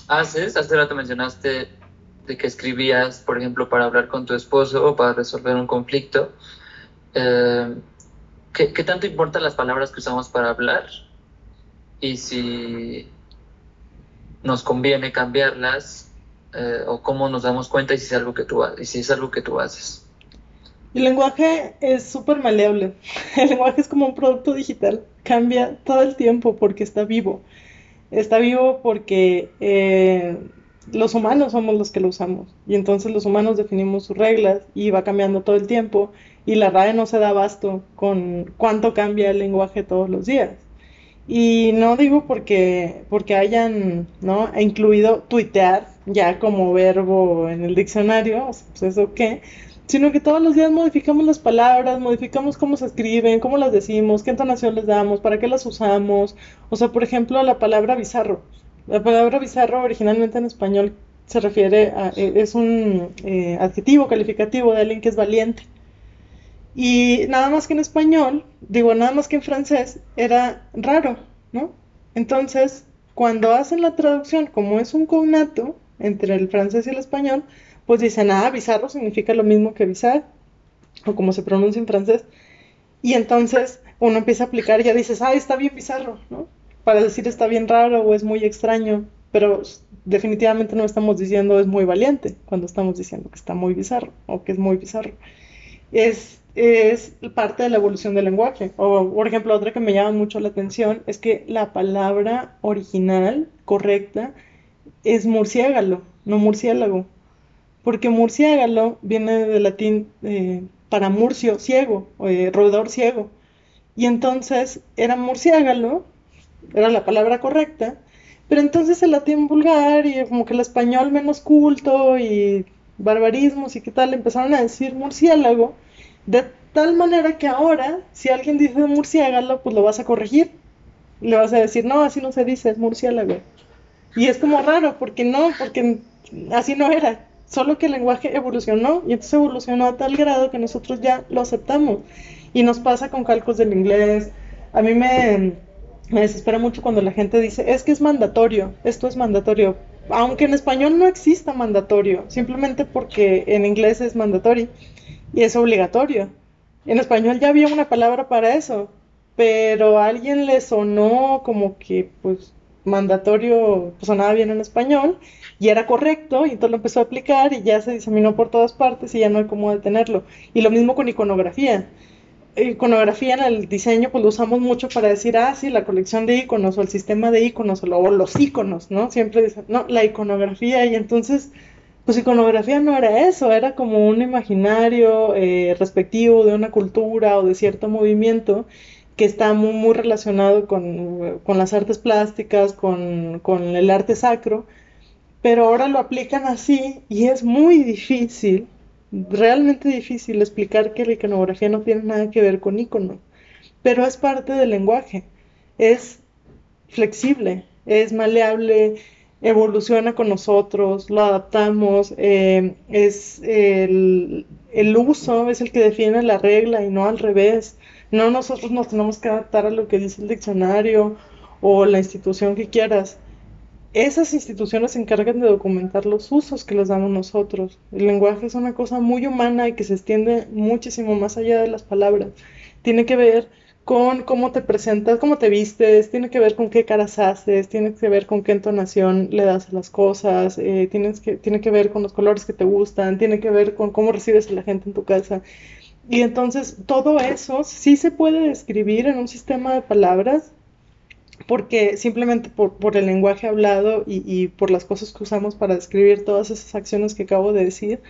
haces, hace rato mencionaste de que escribías, por ejemplo, para hablar con tu esposo o para resolver un conflicto. Eh, ¿qué, ¿Qué tanto importan las palabras que usamos para hablar? y si nos conviene cambiarlas eh, o cómo nos damos cuenta y si es algo que tú, y si es algo que tú haces. El lenguaje es súper maleable. El lenguaje es como un producto digital. Cambia todo el tiempo porque está vivo. Está vivo porque eh, los humanos somos los que lo usamos. Y entonces los humanos definimos sus reglas y va cambiando todo el tiempo. Y la RAE no se da abasto con cuánto cambia el lenguaje todos los días. Y no digo porque, porque hayan ¿no? incluido tuitear ya como verbo en el diccionario, pues eso qué, sino que todos los días modificamos las palabras, modificamos cómo se escriben, cómo las decimos, qué entonación les damos, para qué las usamos. O sea, por ejemplo, la palabra bizarro. La palabra bizarro originalmente en español se refiere a, eh, es un eh, adjetivo calificativo de alguien que es valiente. Y nada más que en español, digo, nada más que en francés, era raro, ¿no? Entonces, cuando hacen la traducción, como es un cognato entre el francés y el español, pues dicen, ah, bizarro significa lo mismo que bizar, o como se pronuncia en francés. Y entonces uno empieza a aplicar y ya dices, ah, está bien bizarro, ¿no? Para decir está bien raro o es muy extraño, pero definitivamente no estamos diciendo es muy valiente cuando estamos diciendo que está muy bizarro o que es muy bizarro. Es es parte de la evolución del lenguaje. O, por ejemplo, otra que me llama mucho la atención es que la palabra original, correcta, es murciélago, no murciélago. Porque murciélago viene del latín eh, para murcio, ciego, o eh, roedor ciego. Y entonces era murciélago, era la palabra correcta, pero entonces el latín vulgar y como que el español menos culto y barbarismos y qué tal empezaron a decir murciélago de tal manera que ahora, si alguien dice murciélago, pues lo vas a corregir. Le vas a decir, no, así no se dice, es murciélago. Y es como raro, porque no, porque así no era. Solo que el lenguaje evolucionó y entonces evolucionó a tal grado que nosotros ya lo aceptamos. Y nos pasa con calcos del inglés. A mí me, desespera mucho cuando la gente dice, es que es mandatorio, esto es mandatorio. Aunque en español no exista mandatorio, simplemente porque en inglés es mandatorio y es obligatorio. En español ya había una palabra para eso, pero a alguien le sonó como que pues mandatorio pues, sonaba bien en español y era correcto y entonces lo empezó a aplicar y ya se diseminó por todas partes y ya no hay cómo detenerlo. Y lo mismo con iconografía. Iconografía en el diseño pues lo usamos mucho para decir, ah, sí, la colección de iconos o el sistema de iconos o, los iconos, ¿no? Siempre dicen, no, la iconografía y entonces pues iconografía no era eso, era como un imaginario eh, respectivo de una cultura o de cierto movimiento que está muy, muy relacionado con, las artes plásticas, con, con el arte sacro, pero ahora lo aplican así y es muy difícil, realmente difícil explicar que la iconografía no tiene nada que ver con icono, pero es parte del lenguaje, es flexible, es maleable, evoluciona con nosotros, lo adaptamos, eh, es el, el, uso es el que define la regla y no al revés. No nosotros nos tenemos que adaptar a lo que dice el diccionario o la institución que quieras. Esas instituciones se encargan de documentar los usos que les damos nosotros. El lenguaje es una cosa muy humana y que se extiende muchísimo más allá de las palabras. Tiene que ver con cómo te presentas, cómo te vistes, tiene que ver con qué caras haces, tiene que ver con qué entonación le das a las cosas, eh, que, tiene que ver con los colores que te gustan, tiene que ver con cómo recibes a la gente en tu casa. Y entonces todo eso sí se puede describir en un sistema de palabras porque simplemente por, por el lenguaje hablado y, y, por las cosas que usamos para describir todas esas acciones que acabo de decir,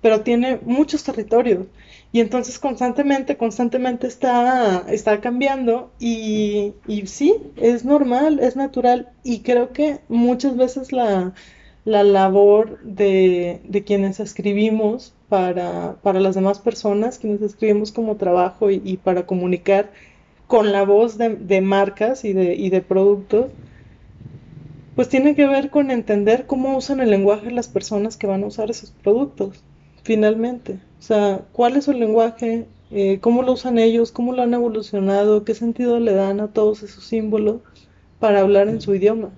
pero tiene muchos territorios. Y entonces constantemente, constantemente está, está cambiando y, y sí, es normal, es natural y creo que muchas veces la, la labor de, de, quienes escribimos para, para, las demás personas, quienes escribimos como trabajo y, y para comunicar con la voz de, marcas y de, productos, pues tiene que ver con entender cómo usan el lenguaje las personas que van a usar esos productos finalmente. O sea, ¿cuál es su lenguaje? Eh, ¿Cómo lo usan ellos? ¿Cómo lo han evolucionado? ¿Qué sentido le dan a todos esos símbolos para hablar en su idioma?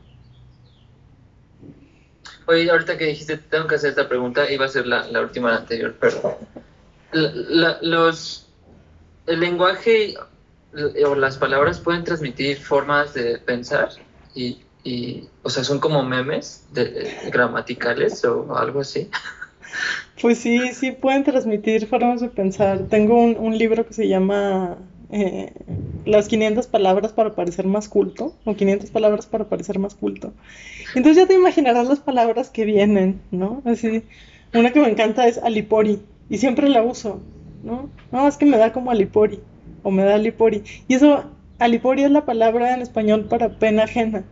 Oye, ahorita que dijiste, tengo que hacer esta pregunta, iba a ser la, la última anterior, pero los, el lenguaje o las palabras pueden transmitir formas de pensar y, y o sea, son como memes de, gramaticales o algo así. Pues sí, sí pueden transmitir formas de pensar. Tengo un, libro que se llama eh, Las 500 palabras para parecer más culto, o 500 palabras para parecer más culto. Entonces ya te imaginarás las palabras que vienen, ¿no? Así, una que me encanta es alipori, y siempre la uso, ¿no? No, es que me da como alipori, o me da alipori. Y eso, alipori es la palabra en español para pena ajena.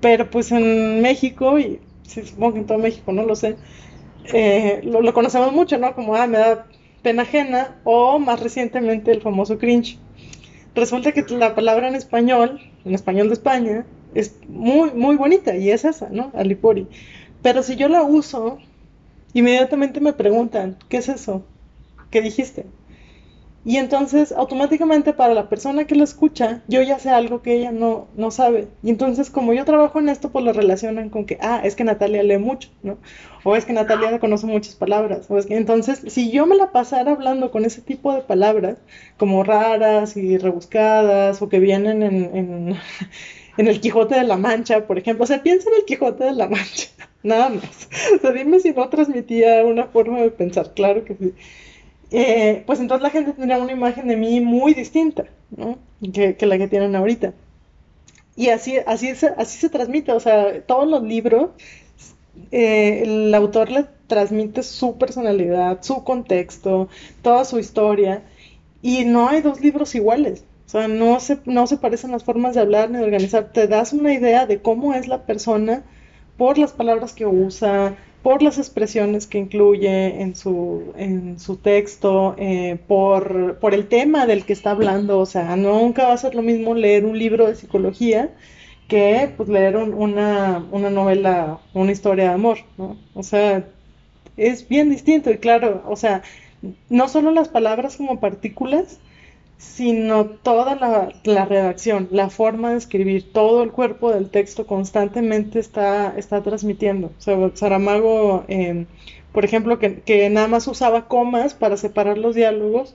Pero pues en México, y supongo que en todo México, no lo sé, eh, lo, conocemos mucho, ¿no? Como, ah, me da pena ajena, o más recientemente el famoso cringe. Resulta que la palabra en español, en español de España, es muy, muy bonita y es esa, ¿no? Alipori. Pero si yo la uso, inmediatamente me preguntan, ¿qué es eso? ¿Qué dijiste? Y entonces, automáticamente para la persona que lo escucha, yo ya sé algo que ella no, no sabe. Y entonces, como yo trabajo en esto, pues lo relacionan con que, ah, es que Natalia lee mucho, ¿no? O es que Natalia conoce muchas palabras. O es que, entonces, si yo me la pasara hablando con ese tipo de palabras, como raras y rebuscadas, o que vienen en, en, en el Quijote de la Mancha, por ejemplo, o sea, piensa en el Quijote de la Mancha, nada más. O sea, dime si no transmitía una forma de pensar, claro que sí. Eh, pues entonces la gente tendría una imagen de mí muy distinta, ¿no? Que, la que tienen ahorita. Y así, así, se, así se transmite, o sea, todos los libros, eh, el autor le transmite su personalidad, su contexto, toda su historia, y no hay dos libros iguales. O sea, no se, no se parecen las formas de hablar ni de organizar. Te das una idea de cómo es la persona por las palabras que usa, por las expresiones que incluye en su, en su texto, eh, por, por, el tema del que está hablando. O sea, nunca va a ser lo mismo leer un libro de psicología que pues, leer una, una novela, una historia de amor, ¿no? O sea, es bien distinto y claro, o sea, no solo las palabras como partículas, sino toda la, redacción, la forma de escribir, todo el cuerpo del texto constantemente está, está transmitiendo. O sea, Saramago, em, por ejemplo, que, que, nada más usaba comas para separar los diálogos,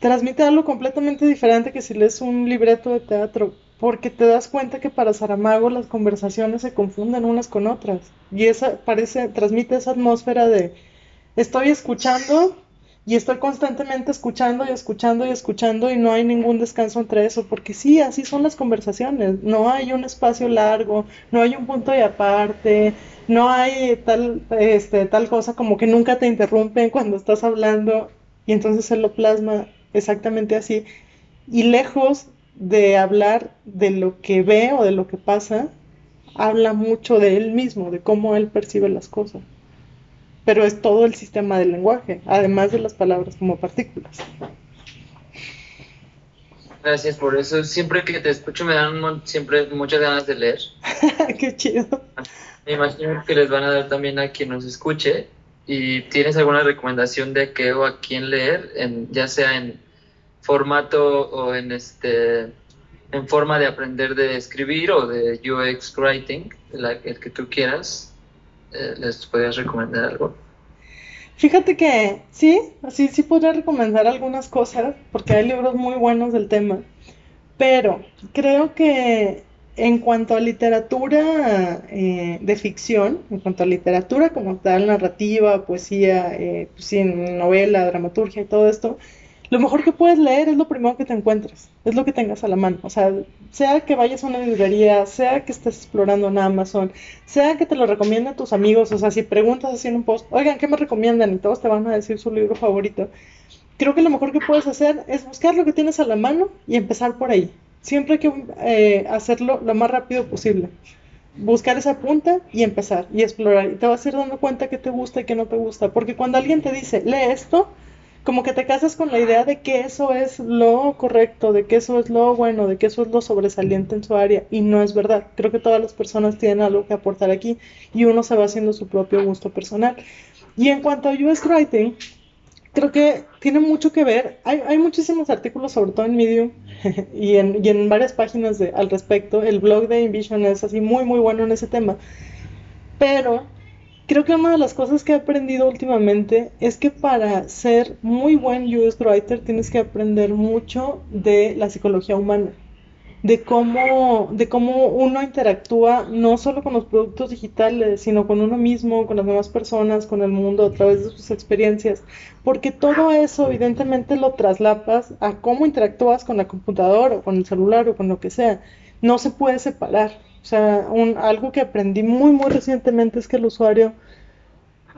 transmite algo completamente diferente que si lees un libreto de teatro, porque te das cuenta que para Saramago las conversaciones se confunden unas con otras. Y esa parece, transmite esa atmósfera de estoy escuchando y estoy constantemente escuchando y escuchando y escuchando y no hay ningún descanso entre eso, porque sí, así son las conversaciones, no hay un espacio largo, no hay un punto de aparte, no hay tal, este, tal cosa como que nunca te interrumpen cuando estás hablando y entonces él lo plasma exactamente así. Y lejos de hablar de lo que ve o de lo que pasa, habla mucho de él mismo, de cómo él percibe las cosas pero es todo el sistema del lenguaje, además de las palabras como partículas. Gracias por eso. Siempre que te escucho me dan siempre muchas ganas de leer. Qué chido. Me imagino que les van a dar también a quien nos escuche. ¿Y tienes alguna recomendación de qué o a quién leer, en, ya sea en formato o en este en forma de aprender de escribir o de UX writing, el que tú quieras? Eh, ¿les podrías recomendar algo? Fíjate que sí, así sí podría recomendar algunas cosas, porque hay libros muy buenos del tema, pero creo que en cuanto a literatura eh, de ficción, en cuanto a literatura como tal, narrativa, poesía, eh, pues novela, dramaturgia y todo esto, lo mejor que puedes leer es lo primero que te encuentres, es lo que tengas a la mano. O sea, sea que vayas a una librería, sea que estés explorando en Amazon, sea que te lo recomienden tus amigos, o sea, si preguntas así en un post, oigan, ¿qué me recomiendan? Y todos te van a decir su libro favorito. Creo que lo mejor que puedes hacer es buscar lo que tienes a la mano y empezar por ahí. Siempre hay que eh, hacerlo lo más rápido posible. Buscar esa punta y empezar y explorar. Y te vas a ir dando cuenta que te gusta y que no te gusta. Porque cuando alguien te dice, lee esto, como que te casas con la idea de que eso es lo correcto, de que eso es lo bueno, de que eso es lo sobresaliente en su área y no es verdad. Creo que todas las personas tienen algo que aportar aquí y uno se va haciendo su propio gusto personal. Y en cuanto a US Writing, creo que tiene mucho que ver. Hay, hay muchísimos artículos, sobre todo en Medium y, en, y en varias páginas de, al respecto. El blog de Invision es así muy, muy bueno en ese tema. Pero creo que una de las cosas que he aprendido últimamente es que para ser muy buen UX writer tienes que aprender mucho de la psicología humana, de cómo, de cómo uno interactúa no solo con los productos digitales, sino con uno mismo, con las demás personas, con el mundo a través de sus experiencias, porque todo eso evidentemente lo traslapas a cómo interactúas con la computadora o con el celular o con lo que sea. No se puede separar. O sea, un, algo que aprendí muy, muy recientemente es que el usuario,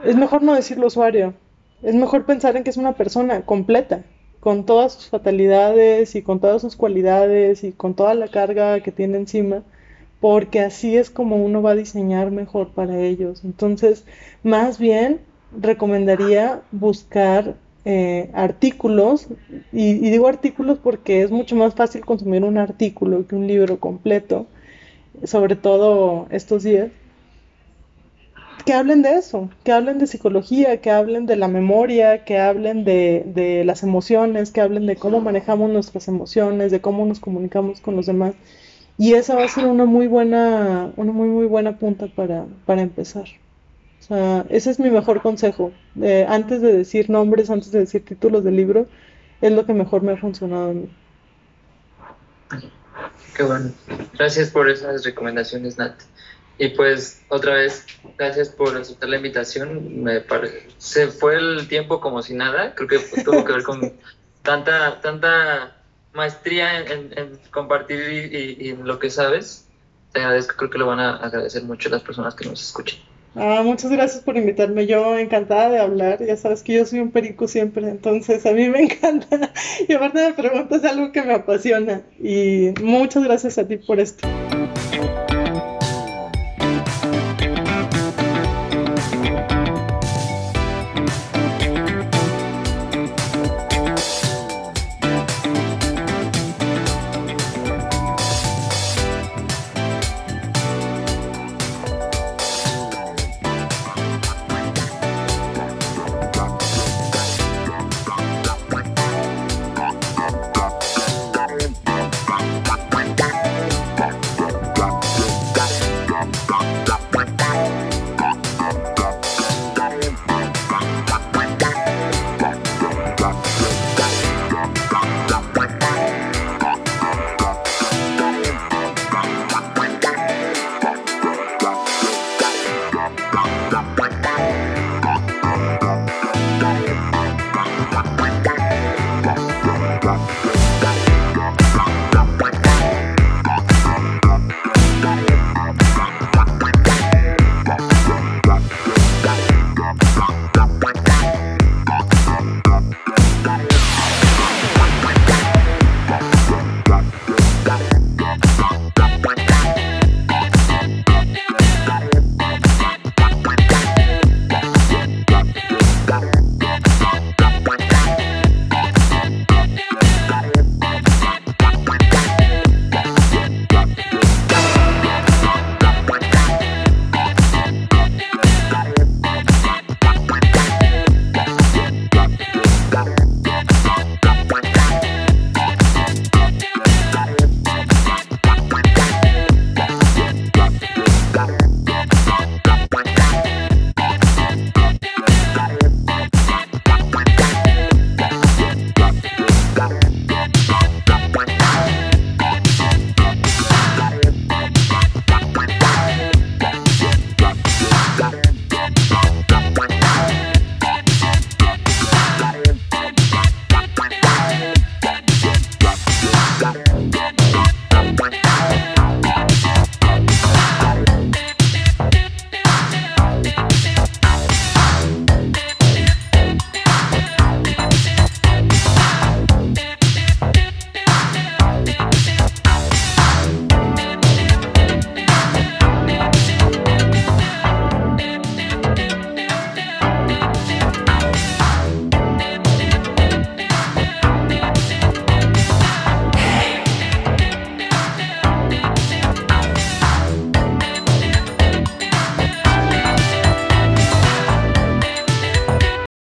es mejor no decirlo usuario, es mejor pensar en que es una persona completa, con todas sus fatalidades y con todas sus cualidades y con toda la carga que tiene encima, porque así es como uno va a diseñar mejor para ellos. Entonces, más bien recomendaría buscar eh, artículos, y, y, digo artículos porque es mucho más fácil consumir un artículo que un libro completo, sobre todo estos días, que hablen de eso, que hablen de psicología, que hablen de la memoria, que hablen de, de, las emociones, que hablen de cómo manejamos nuestras emociones, de cómo nos comunicamos con los demás. Y esa va a ser una muy buena, una muy muy buena punta para, para empezar. O sea, ese es mi mejor consejo. Eh, antes de decir nombres, antes de decir títulos del libro, es lo que mejor me ha funcionado a mí. Qué bueno. Gracias por esas recomendaciones, Nat. Y pues otra vez, gracias por aceptar la invitación. Me se fue el tiempo como si nada. Creo que tuvo que ver con tanta, tanta maestría en, compartir y, y, en lo que sabes. Te agradezco, creo que lo van a agradecer mucho las personas que nos escuchen. Ah, muchas gracias por invitarme. Yo encantada de hablar. Ya sabes que yo soy un perico siempre, entonces a mí me encanta. Y aparte de preguntas, algo que me apasiona. Y muchas gracias a ti por esto.